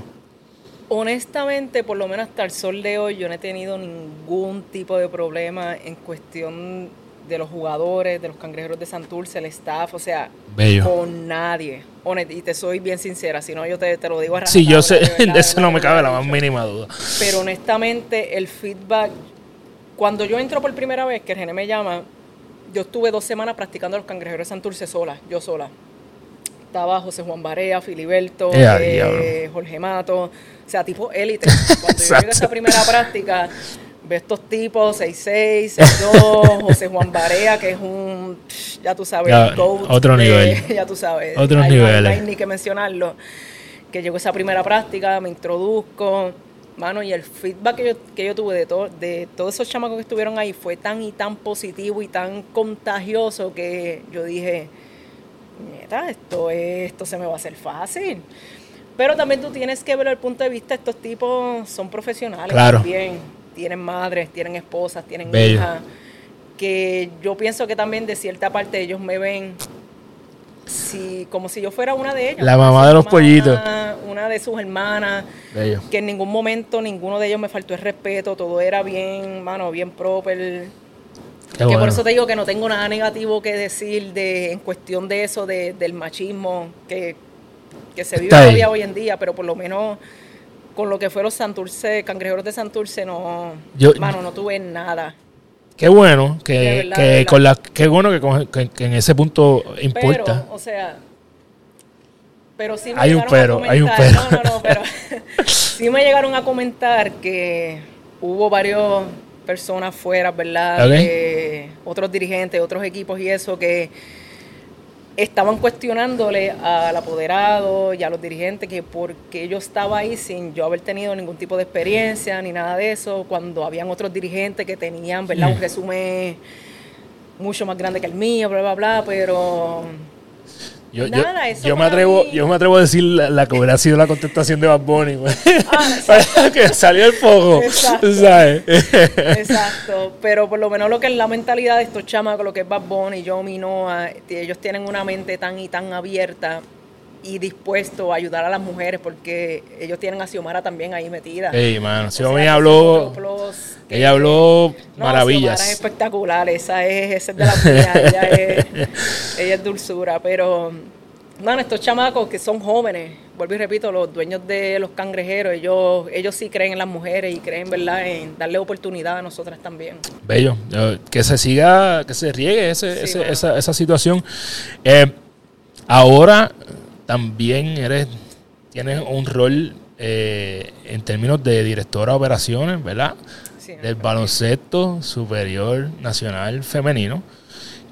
Honestamente, por lo menos hasta el sol de hoy, yo no he tenido ningún tipo de problema en cuestión de los jugadores, de los cangrejeros de Santurce, el staff, o sea, Bello. con nadie. Honest- y te soy bien sincera, si no yo te, te lo digo a Sí, yo sé, de eso no me cabe la más mínima duda. Pero honestamente, el feedback, cuando yo entro por primera vez, que René me llama, yo estuve dos semanas practicando los cangrejeros de Santurce sola, yo sola. Estaba José Juan Barea, Filiberto, Eh, a eh, diablo. Jorge Mato, o sea, tipo élite. Cuando yo llegué a esa primera práctica, ve estos tipos, 6'6, 6'2, José Juan Barea, que es un, ya tú sabes, Ya, el GOAT otro de- nivel. ya tú sabes. Otros hay- niveles. No hay ni que mencionarlo. Que llegó esa primera práctica, me introduzco mano, y el feedback que yo, que yo tuve de, todo, de todos esos chamacos que estuvieron ahí fue tan y tan positivo y tan contagioso que yo dije, neta, esto, esto se me va a hacer fácil. Pero también tú tienes que ver el punto de vista, estos tipos son profesionales Claro. también, tienen madres, tienen esposas, tienen Bello. hijas, que yo pienso que también de cierta parte ellos me ven si, como si yo fuera una de ellas. La mamá de los pollitos. Una de sus hermanas, Bello. que en ningún momento ninguno de ellos me faltó el respeto, todo era bien, mano, bien proper. Qué que bueno. por eso te digo que no tengo nada negativo que decir de, en cuestión de eso, de- del machismo que, que se vive todavía hoy en día, pero por lo menos con lo que fue los Santurce, cangrejeros de Santurce, no, Yo- mano, no tuve nada. Qué bueno que, De verdad, que de verdad. con la qué bueno que, con- que- que en ese punto importa. Pero, o sea, pero sí me Hay un pero, hay un comentar- pero. No, no, no, pero sí me llegaron a comentar que hubo varias personas fuera, ¿verdad? De otros dirigentes, otros equipos y eso que estaban cuestionándole al apoderado y a los dirigentes que porque yo estaba ahí sin yo haber tenido ningún tipo de experiencia ni nada de eso, cuando habían otros dirigentes que tenían, ¿verdad? Un resumen mucho más grande que el mío, bla, bla, bla, pero Yo, yo- Nada, eso yo me atrevo, mí- yo me atrevo a decir la, la que hubiera sido la contestación de Bad Bunny. Ah, que salió el foco. Exacto. ¿Sabes? Exacto, pero por lo menos lo que es la mentalidad de estos chamacos, lo que es Bad Bunny, Yomi, Noah, ellos tienen una mente tan y tan abierta y dispuesto a ayudar a las mujeres porque ellos tienen a Xiomara también ahí metida. Ey, mano, si sea, habló, plus que- ella habló No, maravillas. Xiomara es espectacular, esa es, esa es de la mía, ella es, ella es dulzura, pero, bueno, estos chamacos que son jóvenes, vuelvo y repito, los dueños de los cangrejeros, ellos, ellos sí creen en las mujeres y creen, ¿verdad?, en darle oportunidad a nosotras también. Bello. Que se siga, que se riegue ese- Sí, ese- mano. esa, esa situación. Eh, ahora también eres, tienes un rol eh, en términos de directora de operaciones, ¿verdad? Sí, Del baloncesto superior nacional femenino.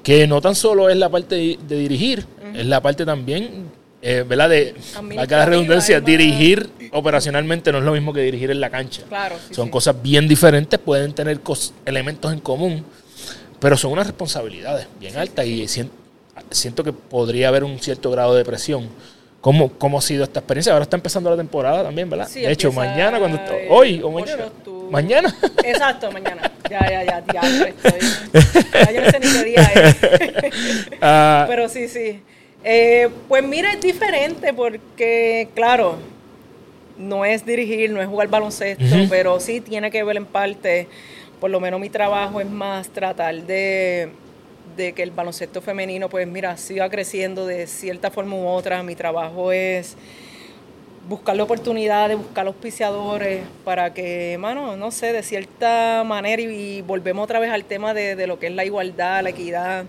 Que no tan solo es la parte de, de dirigir, es la parte también, eh, ¿verdad? De, valga la redundancia, más- dirigir operacionalmente no es lo mismo que dirigir en la cancha. Claro, sí, son sí. cosas bien diferentes, pueden tener elementos en común, pero son unas responsabilidades bien altas y sien- siento que podría haber un cierto grado de presión. ¿Cómo, ¿Cómo ha sido esta experiencia? Ahora está empezando la temporada también, ¿verdad? Sí, de hecho, mañana, cuando el hoy o 8 mañana. Mañana. Exacto, mañana. Ya, ya, ya, ya, estoy. Ya yo no sé ni qué día es. Ah, Pero sí, sí. Eh, pues mira, es diferente porque, claro, no es dirigir, no es jugar baloncesto, pero sí tiene que ver en parte, por lo menos mi trabajo es más tratar de, de que el baloncesto femenino, pues mira, siga creciendo de cierta forma u otra. Mi trabajo es buscar la oportunidad de buscar auspiciadores para que, mano, no sé, de cierta manera, y, y volvemos otra vez al tema de, de lo que es la igualdad, la equidad,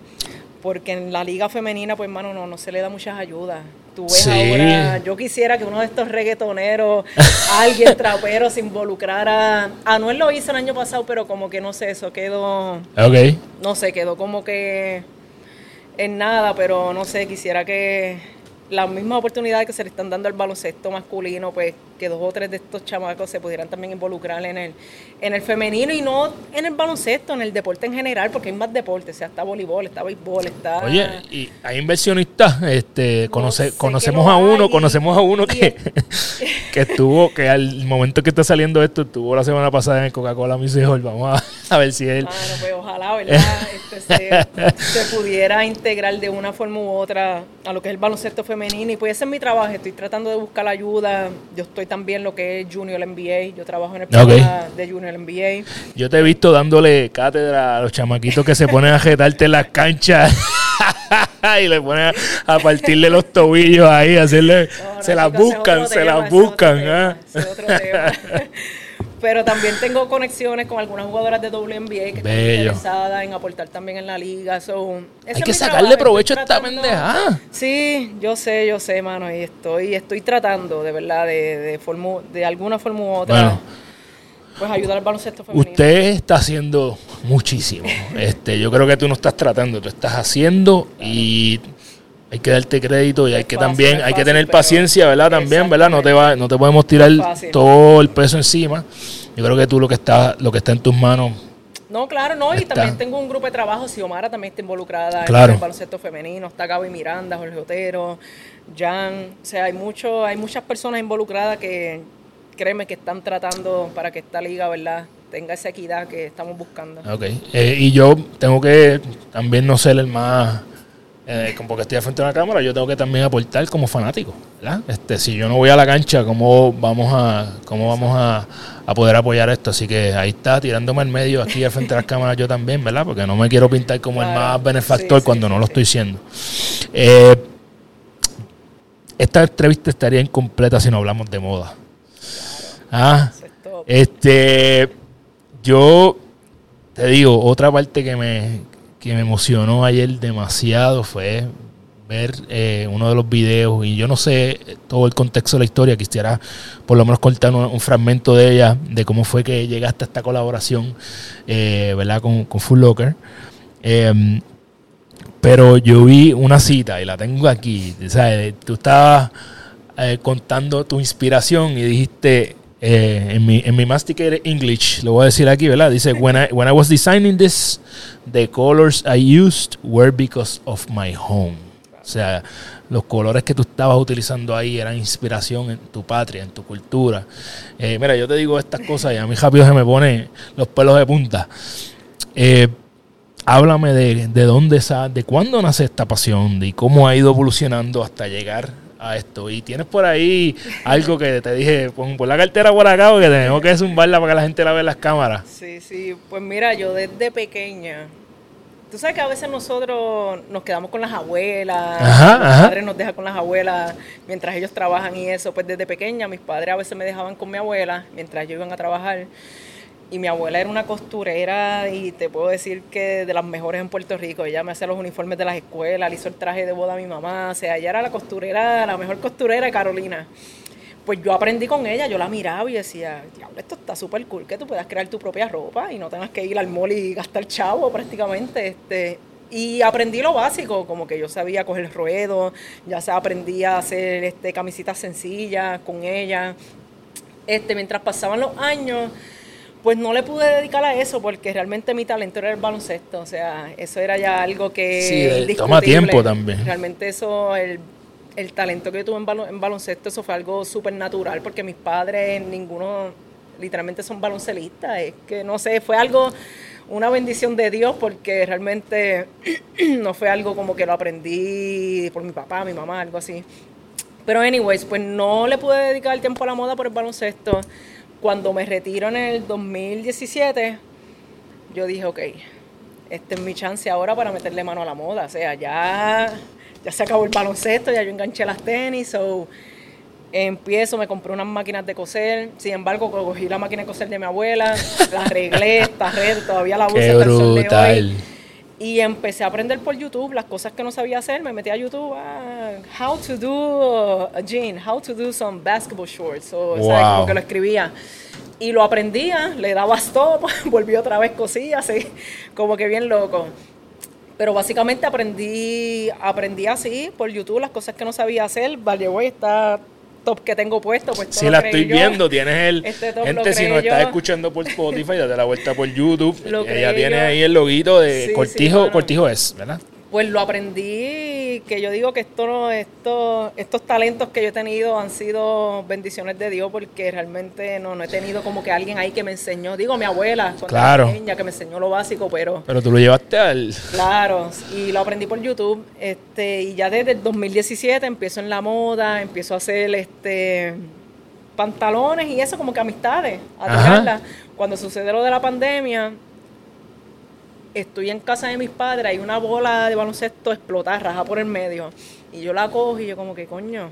porque en la liga femenina, pues, mano, no, no se le da muchas ayudas. Tú ves Sí. ahora, yo quisiera que uno de estos reggaetoneros, alguien trapero, se involucrara. Anuel lo hizo el año pasado, pero como que no sé, eso quedó, ok. no sé, quedó como que en nada, pero no sé, quisiera que las mismas oportunidades que se le están dando al baloncesto masculino, pues que dos o tres de estos chamacos se pudieran también involucrar en el, en el femenino y no en el baloncesto, en el deporte en general, porque hay más deporte, o sea, está voleibol, está béisbol, está... Oye, y hay inversionistas, este, conoce- sé conocemos a uno, hay. conocemos a uno que, que estuvo, que al momento que está saliendo esto, estuvo la semana pasada en el Coca-Cola Music. Vamos a, a ver si él. Bueno, pues ojalá, ¿verdad? Este, se, se pudiera integrar de una forma u otra a lo que es el baloncesto femenino. Y pues ese es mi trabajo. Estoy tratando de buscar la ayuda. Yo estoy también lo que es Junior NBA. Yo trabajo en el programa de Junior NBA. Yo te he visto dándole cátedra a los chamaquitos que se ponen a jetarte en las canchas. y le ponen a, a partirle los tobillos ahí, hacerle. No, no, se las buscan, se las buscan. tema, Pero también tengo conexiones con algunas jugadoras de WNBA que están interesadas en aportar también en la liga. So, Hay que sacarle trabajo, provecho a esta pendejada. Sí, yo sé, yo sé, mano, y estoy, estoy tratando, de verdad, de, de, de alguna forma u otra, Bueno. pues ayudar al baloncesto femenino. Usted está haciendo muchísimo. Este, yo creo que tú no estás tratando, tú estás haciendo y hay que darte crédito y hay que fácil, también, hay que tener paciencia, ¿verdad? También, ¿verdad? No te va, no te podemos tirar fácil. todo el peso encima. Yo creo que tú lo que está, lo que está en tus manos, No, claro, no, y Está. también tengo un grupo de trabajo, Xiomara también está involucrada Claro. en el baloncesto femenino, está Gaby Miranda, Jorge Otero, Jan, o sea, hay mucho, hay muchas personas involucradas que créeme que están tratando para que esta liga, ¿verdad?, tenga esa equidad que estamos buscando. ok. Eh, y yo tengo que también no ser el más, eh, como porque estoy al frente de una cámara, yo tengo que también aportar como fanático, ¿verdad? Este, si yo no voy a la cancha, ¿cómo vamos a, cómo vamos a, a poder apoyar esto? Así que ahí está, tirándome al medio aquí al frente de las cámaras yo también, ¿verdad? Porque no me quiero pintar como el más benefactor Sí, sí, cuando no sí, lo estoy siendo. Eh, esta entrevista estaría incompleta si no hablamos de moda. Ah, este, yo te digo, otra parte que me, que me emocionó ayer demasiado fue ver eh, uno de los videos y yo no sé todo el contexto de la historia, quisiera por lo menos contar un, fragmento de ella, de cómo fue que llegaste a esta colaboración, eh, ¿verdad? Con, con Full Locker. Eh, pero yo vi una cita y la tengo aquí. ¿sabes? Tú estabas eh, contando tu inspiración y dijiste eh, en mi en mi masticated English, lo voy a decir aquí, ¿verdad? Dice when I when I was designing this, the colors I used were because of my home. O sea, los colores que tú estabas utilizando ahí eran inspiración en tu patria, en tu cultura. Eh, mira, yo te digo estas cosas y a mí rápido se me pone los pelos de punta. Eh, háblame de, de dónde de cuándo nace esta pasión, de cómo ha ido evolucionando hasta llegar a esto. Y tienes por ahí algo que te dije, pon, pon la cartera por acá porque tenemos que zumbarla para que la gente la vea en las cámaras. Sí, sí, pues mira, yo desde pequeña, tú sabes que a veces nosotros nos quedamos con las abuelas, Ajá, los ajá. padres nos dejan con las abuelas mientras ellos trabajan y eso, pues desde pequeña mis padres a veces me dejaban con mi abuela mientras ellos iban a trabajar. Y mi abuela era una costurera y te puedo decir que de las mejores en Puerto Rico. Ella me hacía los uniformes de las escuelas, le hizo el traje de boda a mi mamá. O sea, ella era la costurera, la mejor costurera de Carolina. Pues yo aprendí con ella, yo la miraba y decía, diablo, esto está súper cool, que tú puedas crear tu propia ropa y no tengas que ir al mall y gastar chavo prácticamente. Este, y aprendí lo básico, como que yo sabía coger ruedo, ya se aprendí a hacer este, camisitas sencillas con ella. Este, mientras pasaban los años, pues no le pude dedicar a eso porque realmente mi talento era el baloncesto, o sea, eso era ya algo que... Sí, eh, toma tiempo también. Realmente eso, el, el talento que yo tuve en, en baloncesto, eso fue algo súper natural porque mis padres, ninguno, literalmente son baloncelistas, es que no sé, fue algo, una bendición de Dios porque realmente no fue algo como que lo aprendí por mi papá, mi mamá, algo así. Pero anyways, pues no le pude dedicar el tiempo a la moda por el baloncesto. Cuando me retiro en el 2017, yo dije, ok, esta es mi chance ahora para meterle mano a la moda. O sea, ya, ya se acabó el baloncesto, ya yo enganché las tenis, so empiezo, me compré unas máquinas de coser. Sin embargo, cogí la máquina de coser de mi abuela, la arreglé, está red, todavía la uso Qué hasta el sol de hoy. Y empecé a aprender por YouTube las cosas que no sabía hacer. Me metí a YouTube, ah, how to do a jean, how to do some basketball shorts. O. Wow. Como que lo escribía. Y lo aprendía, le daba stop, volví otra vez, cosía, así, como que bien loco. Pero básicamente aprendí, aprendí así por YouTube las cosas que no sabía hacer. Vale, güey, está top que tengo puesto. Pues Sí, la estoy yo. viendo. Tienes el. Este gente, si nos estás escuchando por Spotify, date la vuelta por YouTube. Ella tiene yo. ahí el loguito de Sí, sí, Cortijo. Cortijo es, ¿verdad? Pues lo aprendí, que yo digo que esto, no- esto, estos talentos que yo he tenido han sido bendiciones de Dios porque realmente no, no he tenido como que alguien ahí que me enseñó, digo mi abuela, cuando Claro. era pequeña, que me enseñó lo básico, pero Pero tú lo llevaste al. claro, y lo aprendí por YouTube, este, y ya desde el 2017 empiezo en la moda, empiezo a hacer este pantalones y eso como que amistades, a Ajá. tirarlas. Cuando sucede lo de la pandemia, estoy en casa de mis padres, hay una bola de baloncesto explotada, raja por el medio. Y yo la cojo y yo como que, coño,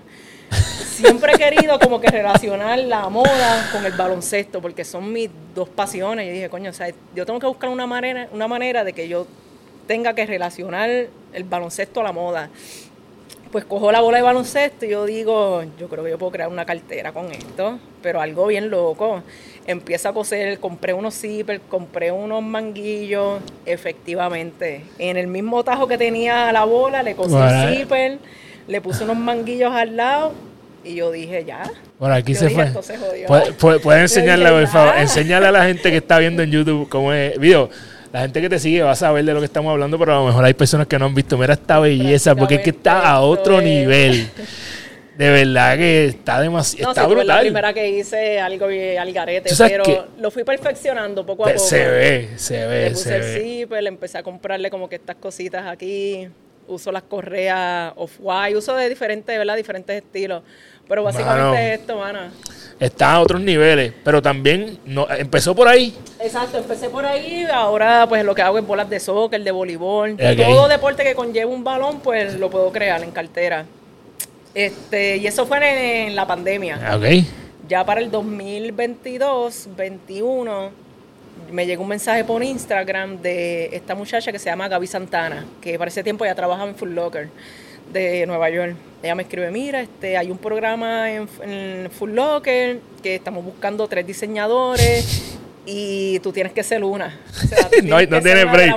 siempre he querido como que relacionar la moda con el baloncesto, porque son mis dos pasiones. Y dije, coño, o sea, yo tengo que buscar una manera, una manera de que yo tenga que relacionar el baloncesto a la moda. Pues cojo la bola de baloncesto y yo digo, yo creo que yo puedo crear una cartera con esto, pero algo bien loco. Empiezo a coser, compré unos zippers, compré unos manguillos, efectivamente. En el mismo tajo que tenía la bola, le cosí el zipper, le puse unos manguillos al lado y yo dije, ya. Bueno, aquí se fue. Puedes puede, enseñarle, por favor, enseñarle a la gente que está viendo en YouTube cómo es. Video, la gente que te sigue va a saber de lo que estamos hablando, pero a lo mejor hay personas que no han visto. Mira esta belleza, porque es que está a otro nivel. De verdad que está demasiado. No, está brutal. Fue la primera que hice algo al garete, pero lo fui perfeccionando poco a poco. Se ve, se ve. Le puse el zipper, le empecé a comprarle como que estas cositas aquí. Uso las correas off-white, uso de diferentes, ¿verdad? Diferentes estilos. Pero básicamente es esto, mana está a otros niveles, pero también no, empezó por ahí. Exacto, empecé por ahí, ahora pues lo que hago es bolas de soccer, de voleibol, todo deporte que conlleve un balón pues lo puedo crear en cartera. Este, y eso fue en, la pandemia. Okay. Ya para el 2022, 21 me llegó un mensaje por Instagram de esta muchacha que se llama Gaby Santana, que para ese tiempo ya trabajaba en Full Locker de Nueva York. Ella me escribe, mira, este, hay un programa en, en Full Locker que estamos buscando tres diseñadores y tú tienes que ser una. no, no tienes break.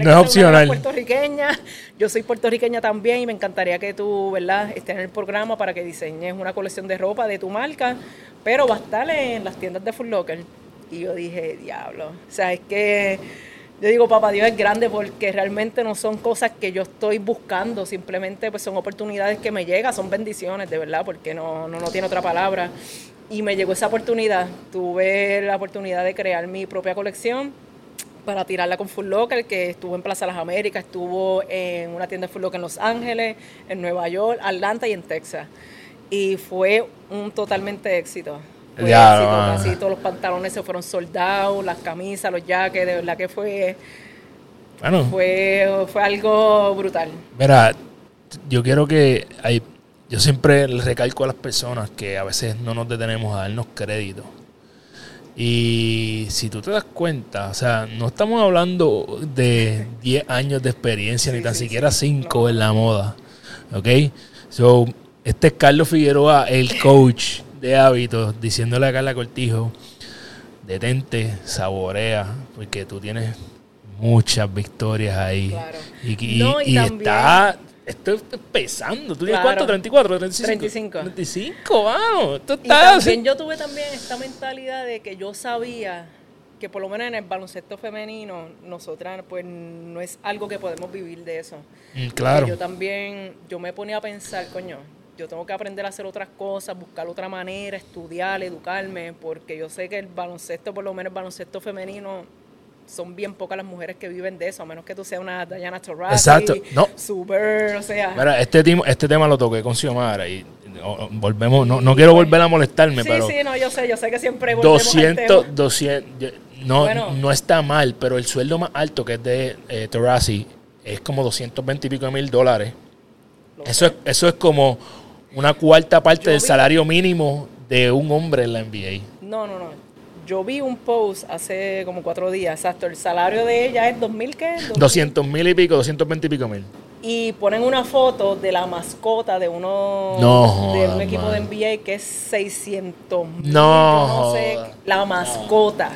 no es opcional. puertorriqueña. Yo soy puertorriqueña también y me encantaría que tú, ¿verdad?, estés en el programa para que diseñes una colección de ropa de tu marca, pero va a estar en las tiendas de Full Locker. Y yo dije, diablo. O sea, es que yo digo, papá Dios es grande porque realmente no son cosas que yo estoy buscando, simplemente pues son oportunidades que me llegan, son bendiciones, de verdad, porque no, no, no tiene otra palabra. Y me llegó esa oportunidad, tuve la oportunidad de crear mi propia colección para tirarla con Full Locker, que estuvo en Plaza Las Américas, estuvo en una tienda de Full Locker en Los Ángeles, en Nueva York, Atlanta y en Texas. Y fue un totalmente éxito ya, casi todos los pantalones se fueron soldados, las camisas, los jackets, de verdad que fue, bueno, fue, fue algo brutal. Mira, yo quiero que hay, yo siempre le recalco a las personas que a veces no nos detenemos a darnos crédito. Y si tú te das cuenta, o sea, no estamos hablando de 10 años de experiencia, ni tan siquiera 5 en la moda. ¿Ok? So, este es Carlos Figueroa, el coach de hábitos, diciéndole a Carla Cortijo, detente, saborea, porque tú tienes muchas victorias ahí. Y, está, esto pesando. ¿Tú tienes cuánto? ¿34? 35. 35, vamos. y también yo tuve también esta mentalidad de que yo sabía que por lo menos en el baloncesto femenino, nosotras, pues no es algo que podemos vivir de eso. Mm, claro. yo también, yo me ponía a pensar, coño, yo tengo que aprender a hacer otras cosas, buscar otra manera, estudiar, educarme, porque yo sé que el baloncesto, por lo menos el baloncesto femenino, son bien pocas las mujeres que viven de eso, a menos que tú seas una Diana Taurasi, Exacto. No. super, o sea. Mira, este, este tema lo toqué con Xiomara y volvemos, no, no quiero volver a molestarme, sí, pero... Sí, no, yo sé, yo sé que siempre volvemos 200, 200, no, no está mal, pero el sueldo más alto que es de eh, es como 220 y pico mil dólares. Eso es, eso es como una cuarta parte del salario mínimo de un hombre en la NBA. No, no, no. Yo vi un post hace como cuatro días, exacto. El salario de ella es 2.000 qué? 200 mil y pico, 220 y pico mil. Y ponen una foto de la mascota de uno de un equipo de NBA que es 600 mil. No, no sé, la mascota.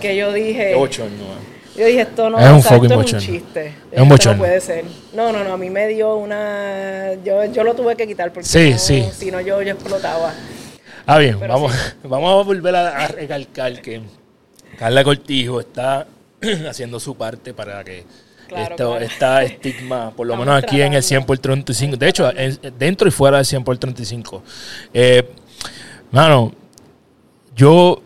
que yo dije. 8 no. Yo dije, esto no es un, o es un chiste. Es un bochorno. No puede ser. No, no, no, a mí me dio una... Yo, yo lo tuve que quitar porque sí, sí. si no yo, yo explotaba. Ah, bien, vamos, vamos a volver a, recalcar que Carla Cortijo está haciendo su parte para que esto, esta estigma, por lo menos aquí en el 100 por 35, de hecho, dentro y fuera del 100 por 35. Eh, mano, yo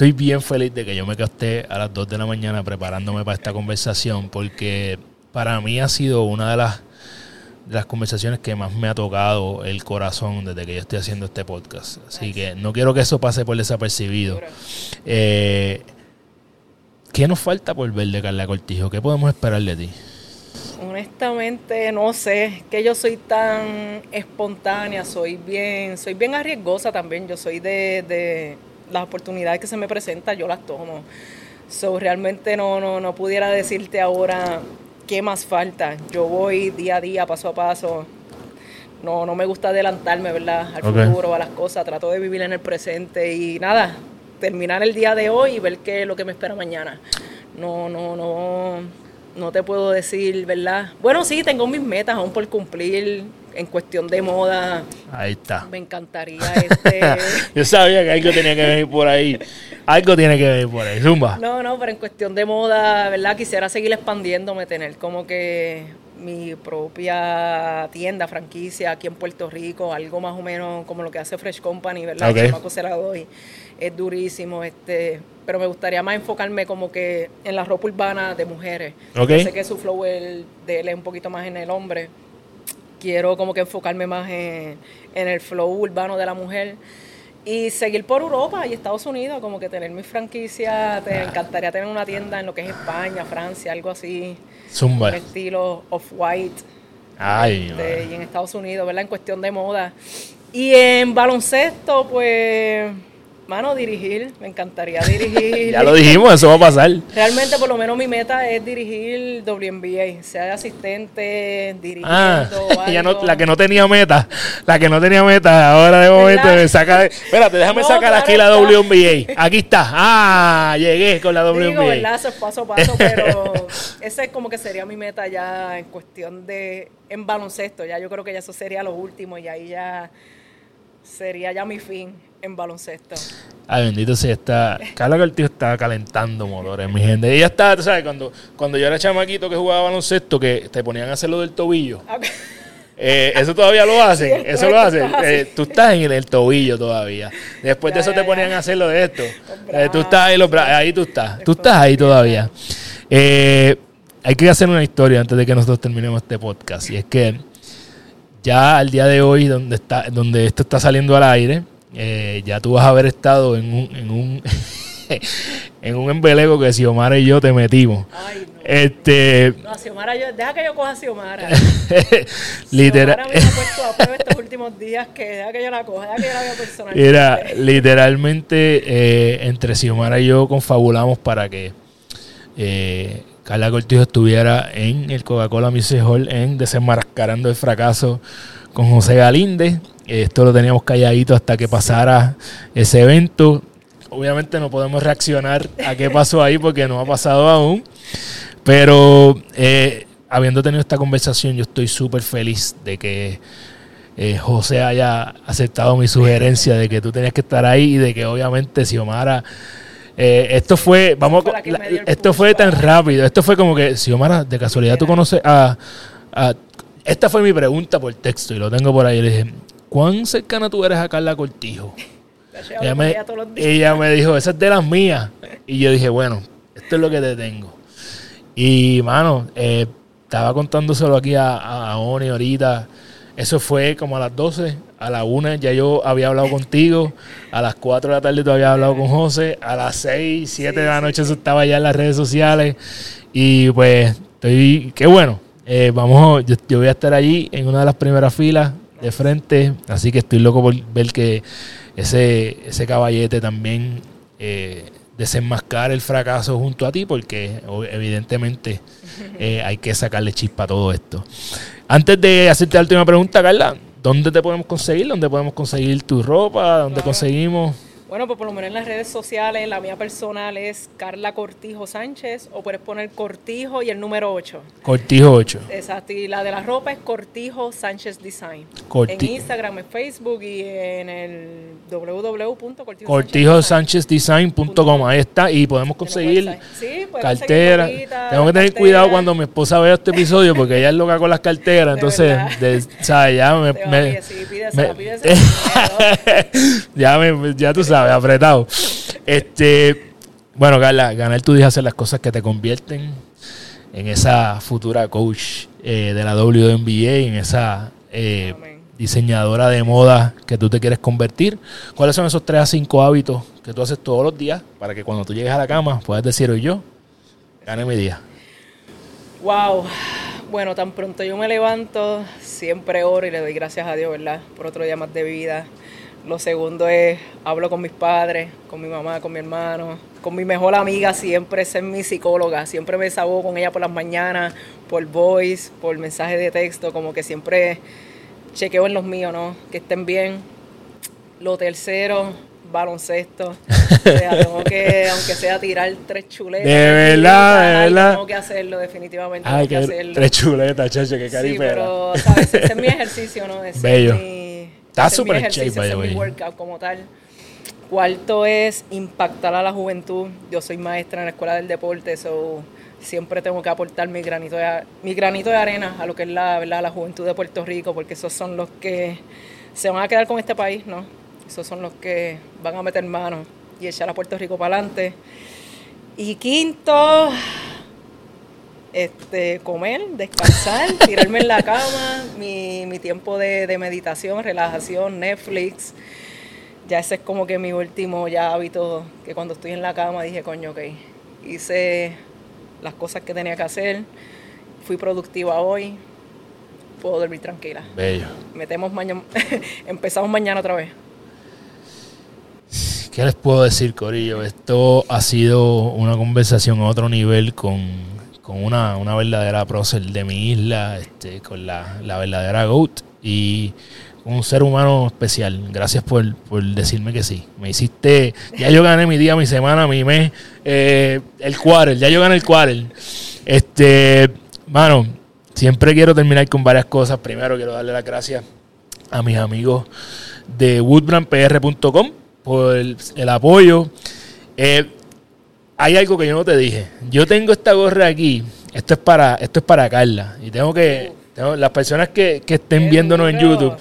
estoy bien feliz de que yo me casté a las 2 de la mañana preparándome para esta conversación porque para mí ha sido una de las, las conversaciones que más me ha tocado el corazón desde que yo estoy haciendo este podcast. Así que no quiero que eso pase por desapercibido. Eh, ¿Qué nos falta por ver de Carla Cortijo? ¿Qué podemos esperar de ti? Honestamente, no sé, que yo soy tan espontánea, soy bien, soy bien arriesgosa también, yo soy de las oportunidades que se me presentan, yo las tomo. So, realmente no, no, no pudiera decirte ahora qué más falta. Yo voy día a día, paso a paso, no, no me gusta adelantarme, ¿verdad? Al futuro, a las cosas. Trato de vivir en el presente y nada, terminar el día de hoy y ver qué es lo que me espera mañana. No, no, no, no te puedo decir, ¿verdad? Bueno, sí, tengo mis metas aún por cumplir en cuestión de moda. Ahí está. Me encantaría este... Yo sabía que algo tenía que venir por ahí. Algo tiene que venir por ahí. Zumba. No, no, pero en cuestión de moda, ¿verdad? Quisiera seguir expandiéndome, tener como que mi propia tienda, franquicia aquí en Puerto Rico, algo más o menos como lo que hace Fresh Company, ¿verdad? Ok. El chamaco se la doy. Es durísimo, este, pero me gustaría más enfocarme como que en la ropa urbana de mujeres. Ok. Yo sé que su flow el, de él es un poquito más en el hombre. Quiero como que enfocarme más en, en el flow urbano de la mujer y seguir por Europa y Estados Unidos, como que tener mi franquicia. Te encantaría tener una tienda en lo que es España, Francia, algo así, Zumba. un estilo off-white. Ay, este, y en Estados Unidos, ¿verdad? En cuestión de moda. Y en baloncesto, pues, mano, dirigir. Me encantaría dirigir. Ya lo dijimos, eso va a pasar. Realmente, por lo menos, mi meta es dirigir WNBA, sea de asistente, dirigiendo. Ah, ya no, algo. la que no tenía meta, la que no tenía meta, ahora de momento ¿Verdad? me saca. Espérate, déjame No, sacar claro aquí la. WNBA. Aquí está. Ah, llegué con la Digo, WNBA. ¿verdad? Eso es paso a paso, pero ese es como que sería mi meta ya en cuestión de en baloncesto. Ya yo creo que ya eso sería lo último y ahí ya sería ya mi fin en baloncesto. Ay, bendito sea, está. Carla Cortijo está calentando motores, mi gente. Ella está, tú sabes, cuando, cuando yo era chamaquito que jugaba baloncesto, que te ponían a hacer lo del tobillo. Eh, eso todavía lo hacen, Sí, eso lo hacen. Eh, tú estás en el tobillo todavía. Después de eso ya, te ya. ponían a hacer lo de esto. Eh, tú estás ahí, los ahí tú estás. Tú estás ahí todavía. Hay que hacer una historia antes de que nosotros terminemos este podcast. Y es que ya al día de hoy, donde está, donde esto está saliendo al aire, eh, ya tú vas a haber estado en un, en un, en un embeleco que Xiomara y yo te metimos. Ay, no. Este, No, Xiomara, yo, deja que yo coja a Xiomara. literal. Xiomara me ha puesto a prueba estos últimos días que deja que yo la coja, deja que yo la vea personalmente. Era literalmente eh, entre Xiomara y yo confabulamos para que eh, Carla Cortijo estuviera en el Coca-Cola Music Hall en Desenmascarando el Fracaso con José Galíndez. Esto lo teníamos calladito hasta que pasara ese evento. Obviamente no podemos reaccionar a qué pasó ahí porque no ha pasado aún. Pero eh, habiendo tenido esta conversación, yo estoy súper feliz de que eh, José haya aceptado mi sugerencia de que tú tenías que estar ahí y de que obviamente Xiomara... eh, esto fue, vamos, fue la esto fue tan rápido, esto fue como que, Xiomara, de casualidad tú conoces a, a- Esta fue mi pregunta por texto y lo tengo por ahí. Le dije, ¿cuán cercana tú eres a Carla Cortijo? Ella me, ella me dijo, esa es de las mías. Y yo dije, bueno, esto es lo que te tengo. Y, mano, eh, estaba contándoselo aquí a, a Oni ahorita. Eso fue como a las 12, a la 1 ya yo había hablado contigo, a las 4 de la tarde tú habías hablado con José, a las 6, 7 de la noche eso estaba ya en las redes sociales. Y pues, estoy, qué bueno. Eh, vamos, yo, yo voy a estar allí en una de las primeras filas de frente, así que estoy loco por ver que ese, ese caballete también eh, desenmascar el fracaso junto a ti, porque evidentemente eh, hay que sacarle chispa a todo esto. Antes de hacerte la última pregunta, Carla, ¿dónde te podemos conseguir? ¿Dónde podemos conseguir tu ropa? ¿Dónde Claro. conseguimos? Bueno, pues por lo menos en las redes sociales, la mía personal es Carla Cortijo Sánchez, o puedes poner Cortijo y el número 8. Cortijo 8. Exacto, y la de la ropa es Cortijo Sánchez Design. Corti- En Instagram, en Facebook y en el www.cortijosánchez cortijosanchezdesign.com ahí está y podemos conseguir Sí, cartera tengo que tener cartera. cuidado cuando mi esposa vea este episodio porque ella es loca con las carteras entonces de, o sea, ya me, me- ya me, ya tú sabes apretado este bueno Carla ganar tu día hacer las cosas que te convierten en esa futura coach eh, de la WNBA en esa eh, diseñadora de moda que tú te quieres convertir. ¿Cuáles son esos 3 a 5 hábitos que tú haces todos los días para que cuando tú llegues a la cama puedas decir hoy yo gané mi día? Wow. Bueno, tan pronto yo me levanto, siempre oro y le doy gracias a Dios, ¿verdad? Por otro día más de vida. Lo segundo es, hablo con mis padres, con mi mamá, con mi hermano, con mi mejor amiga, siempre es mi psicóloga. Siempre me desahogo con ella por las mañanas, por voice, por mensaje de texto, como que siempre chequeo en los míos, ¿no? Que estén bien. Lo tercero, baloncesto. O sea, tengo que, aunque sea tirar tres chuletas. De verdad, de verdad. Tengo que hacerlo, definitivamente. Ay, tengo que que hacerlo. tres chuletas, chacho, qué Sí, caripera. pero, ¿sabes? Ese es mi ejercicio, ¿no? Ese Bello. Es mi, Está súper shape, by the mi workout como tal. Cuarto es impactar a la juventud. Yo soy maestra en la escuela del deporte, so siempre tengo que aportar mi granito de, mi granito de arena a lo que es la, ¿verdad? la juventud de Puerto Rico, porque esos son los que se van a quedar con este país, ¿no? Esos son los que van a meter mano y echar a Puerto Rico para adelante. Y quinto, este, comer, descansar, tirarme en la cama, mi, mi tiempo de, de meditación, relajación, Netflix. Ya ese es como que mi último ya hábito, que cuando estoy en la cama dije, coño, ok, hice las cosas que tenía que hacer, fui productiva hoy, puedo dormir tranquila. Bello. Metemos mañana, empezamos mañana otra vez. ¿Qué les puedo decir, Corillo? Esto ha sido una conversación a otro nivel con, con una, una verdadera prócer de mi isla, este, con la, la verdadera GOAT y un ser humano especial. Gracias por, por decirme que sí. Me hiciste, ya yo gané mi día, mi semana, mi mes, eh, el quarter, ya yo gané el quarter. Este, mano, siempre quiero terminar con varias cosas. Primero quiero darle las gracias a mis amigos de woodbrandpr.com por el, el apoyo. Eh, hay algo que yo no te dije. Yo tengo esta gorra aquí. Esto es para, esto es para Carla. Y tengo que. tengo- las personas que, que estén Qué viéndonos en. YouTube.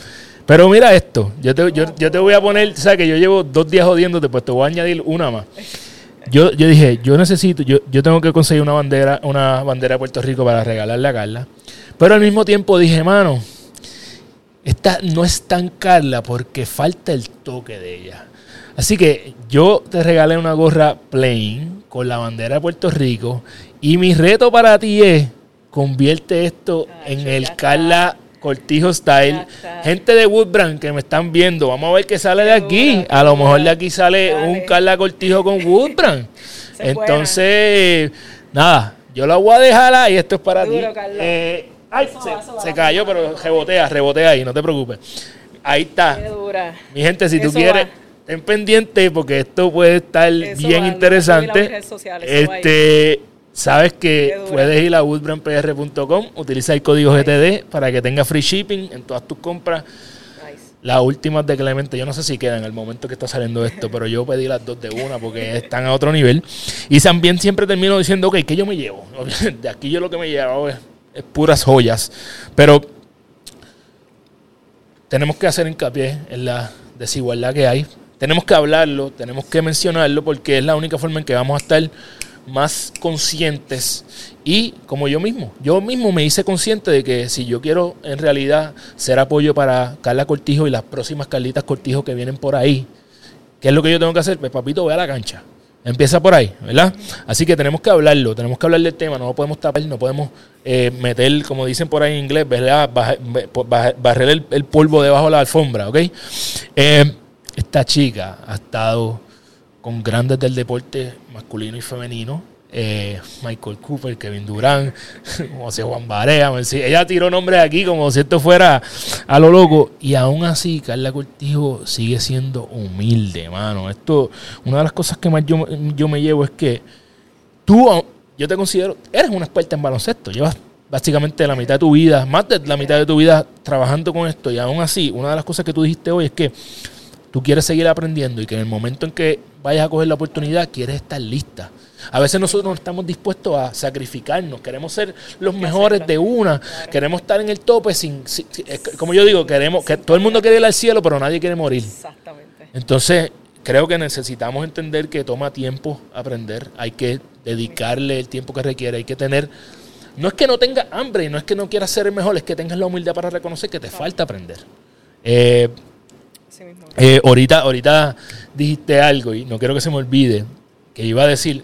Pero mira esto. Yo te, yo, yo te voy a poner. ¿Sabes que yo llevo dos días jodiéndote? Pues te voy a añadir una más. Yo, yo dije, yo necesito, yo, yo tengo que conseguir una bandera, una bandera de Puerto Rico para regalarle a Carla. Pero al mismo tiempo dije, mano, esta no es tan Carla porque falta el toque de ella. Así que yo te regalé una gorra plain con la bandera de Puerto Rico y mi reto para ti es convierte esto Ay, en el. Carla Cortijo Style. Gente de Woodbrand que me están viendo, vamos a ver qué sale de aquí. A lo mejor de aquí sale un Carla Cortijo con Woodbrand. Entonces, nada, yo la voy a dejar ahí. Esto es para ti. Eh, ay, se, se cayó, pero rebotea, rebotea ahí, no te preocupes. Ahí está. Qué dura. Mi gente, si tú quieres, va. ten pendiente porque esto puede estar Eso bien va, interesante. sociales. Este, sabes que puedes ir a woodbrandpr.com, utiliza el código GTD para que tenga free shipping en todas tus compras. Nice. Las últimas de Clemente, yo no sé si quedan en el momento que está saliendo esto, pero yo pedí las dos de una porque están a otro nivel. Y también siempre termino diciendo, ok, ¿qué yo me llevo? De aquí yo lo que me llevo es, es puras joyas. Pero tenemos que hacer hincapié en la desigualdad que hay. Tenemos que hablarlo, tenemos que mencionarlo porque es la única forma en que vamos a estar más conscientes y como yo mismo, yo mismo me hice consciente de que si yo quiero en realidad ser apoyo para Carla Cortijo y las próximas Carlitas Cortijo que vienen por ahí, ¿qué es lo que yo tengo que hacer? Pues papito, ve a la cancha. Empieza por ahí, ¿verdad? Así que tenemos que hablarlo, tenemos que hablar del tema, no lo podemos tapar, no podemos eh, meter, como dicen por ahí en inglés, ¿verdad? Barrer el, el polvo debajo de la alfombra, ¿ok? Eh, esta chica ha estado con grandes del deporte masculino y femenino. eh, Michael Cooper, Kevin Durán, José Juan Barea. Ella tiró nombres aquí como si esto fuera a lo loco. Y aún así, Carla Cortijo sigue siendo humilde, mano. Esto, una de las cosas que más yo, yo me llevo es que tú, yo te considero, eres una experta en baloncesto. Llevas básicamente la mitad de tu vida, más de la mitad de tu vida trabajando con esto. Y aún así, una de las cosas que tú dijiste hoy es que tú quieres seguir aprendiendo y que en el momento en que vayas a coger la oportunidad, quieres estar lista. A veces nosotros no estamos dispuestos a sacrificarnos, queremos ser los mejores de una, queremos estar en el tope sin, sin- sin- es como yo digo, queremos que todo el mundo quiere ir al cielo, pero nadie quiere morir. Exactamente. Entonces, creo que necesitamos entender que toma tiempo aprender, hay que dedicarle el tiempo que requiere, hay que tener no es que no tengas hambre y no es que no quieras ser el mejor, es que tengas la humildad para reconocer que te falta aprender. Eh, Eh, ahorita, ahorita dijiste algo y no quiero que se me olvide que iba a decir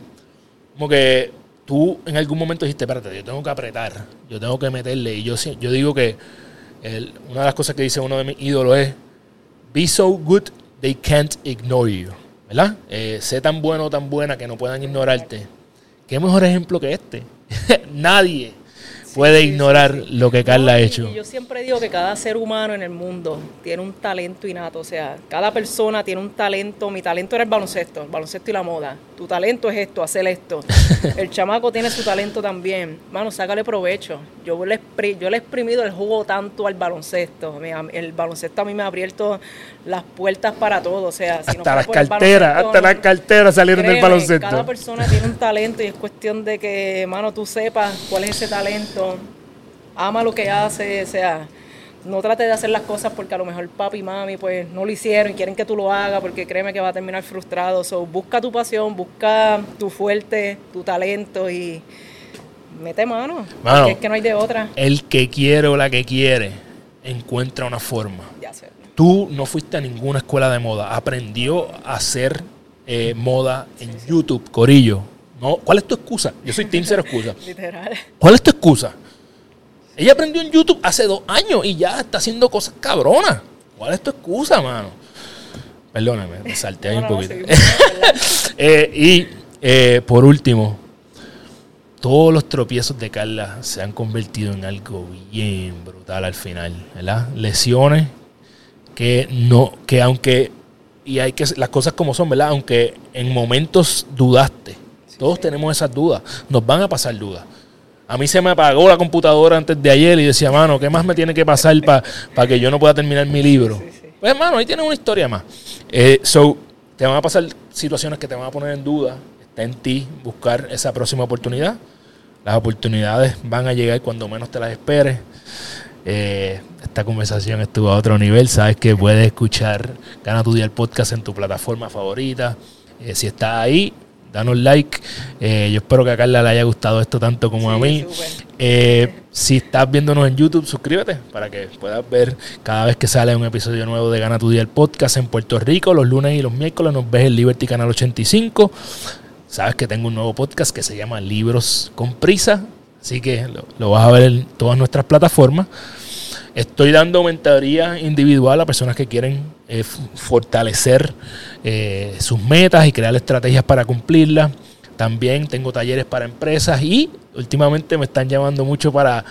como que tú en algún momento dijiste, espérate, yo tengo que apretar, yo tengo que meterle. Y yo, yo digo que una de las cosas que dice uno de mis ídolos es, be so good they can't ignore you. ¿Verdad? Eh, sé tan bueno o tan buena que no puedan ignorarte. ¿Qué mejor ejemplo que este? Nadie puede ignorar lo que Carla ha hecho. yo siempre digo que cada ser humano en el mundo tiene un talento innato, o sea, cada persona tiene un talento. Mi talento era el baloncesto, el baloncesto y la moda. Tu talento es esto, hacer esto. El chamaco tiene su talento también. Mano, sácale provecho. Yo le, yo le he exprimido el jugo tanto al baloncesto. El baloncesto a mí me ha abierto las puertas para todo, o sea, si no Hasta fuera las carteras, hasta no- las carteras salieron del baloncesto. Cada persona tiene un talento y es cuestión de que, mano, tú sepas cuál es ese talento, ama lo que hace, o sea, no trate de hacer las cosas porque a lo mejor papi y mami pues no lo hicieron y quieren que tú lo hagas porque créeme que va a terminar frustrado. So, busca tu pasión, busca tu fuerte, tu talento y mete mano. Mano. porque es que no hay de otra. El que quiere o la que quiere encuentra una forma. Ya sé. Tú no fuiste a ninguna escuela de moda, aprendió a hacer eh, moda en YouTube, Corillo. No, ¿Cuál es tu excusa? Yo soy Team Cero Excusa. Literal. ¿Cuál es tu excusa? Ella aprendió en YouTube hace dos años y ya está haciendo cosas cabronas. ¿Cuál es tu excusa, mano? Perdóname, me salté ahí No, un no, poquito. Eh, y eh, por último, todos los tropiezos de Carla se han convertido en algo bien brutal al final, ¿verdad? Lesiones que no, que aunque, y hay que, las cosas como son, ¿verdad? Aunque en momentos dudaste, todos tenemos esas dudas, nos van a pasar dudas. A mí se me apagó la computadora antes de ayer y decía, mano, ¿qué más me tiene que pasar para que yo no pueda terminar mi libro? Sí. Pues, hermano, ahí tienes una historia más. Eh, so, te van a pasar situaciones que te van a poner en duda. Está en ti buscar esa próxima oportunidad. Las oportunidades van a llegar cuando menos te las esperes. Eh, esta conversación estuvo a otro nivel. Sabes que puedes escuchar Gana tu Día el podcast en tu plataforma favorita. Eh, si estás ahí, danos like. Eh, yo espero que a Carla le haya gustado esto tanto como a mí. Eh, si estás viéndonos en YouTube, suscríbete para que puedas ver cada vez que sale un episodio nuevo de Gana tu Día el podcast en Puerto Rico. Los lunes y los miércoles nos ves en Liberty Canal 85. Sabes que tengo un nuevo podcast que se llama Libros con Prisa. Así que lo, vas a ver en todas nuestras plataformas. Estoy dando mentoría individual a personas que quieren eh, fortalecer eh, sus metas y crear estrategias para cumplirlas. También tengo talleres para empresas y últimamente me están llamando mucho para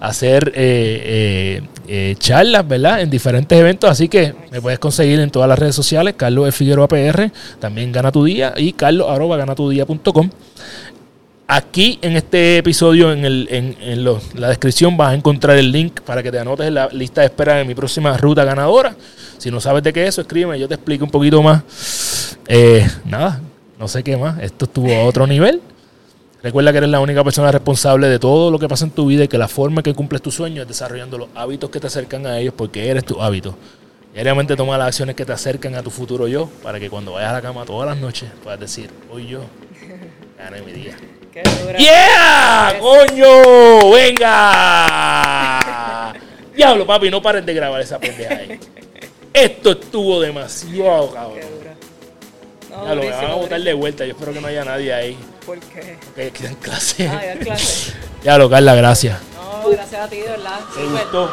hacer eh, eh, eh, charlas, ¿verdad? En diferentes eventos. Así que me puedes conseguir en todas las redes sociales, Carlos Figueroa PR, también Gana Tu Día y carlos arroba ganatudía.com. Aquí en este episodio, en, el, en, lo- la descripción, vas a encontrar el link para que te anotes en la lista de espera de mi próxima ruta ganadora. Si no sabes de qué es eso, escríbeme, yo te explico un poquito más. Nada, no sé qué más. Esto estuvo a otro nivel. Recuerda que eres la única persona responsable de todo lo que pasa en tu vida y que la forma en que cumples tus sueños es desarrollando los hábitos que te acercan a ellos porque eres tu hábito. Diariamente toma las acciones que te acercan a tu futuro yo para que cuando vayas a la cama todas las noches puedas decir, hoy yo gané mi día. Qué dura. ¡Yeah! ¡Coño! ¡Venga! Diablo, papi, no pares de grabar esa pendeja ahí. Esto estuvo demasiado, cabrón. No, Ya lo van a botar de vuelta. Yo espero que no haya nadie ahí. ¿Por qué? Que queden clase. Ah, ya clase. Ya lo, Carla, gracias. No, gracias a ti, de verdad. Me gustó.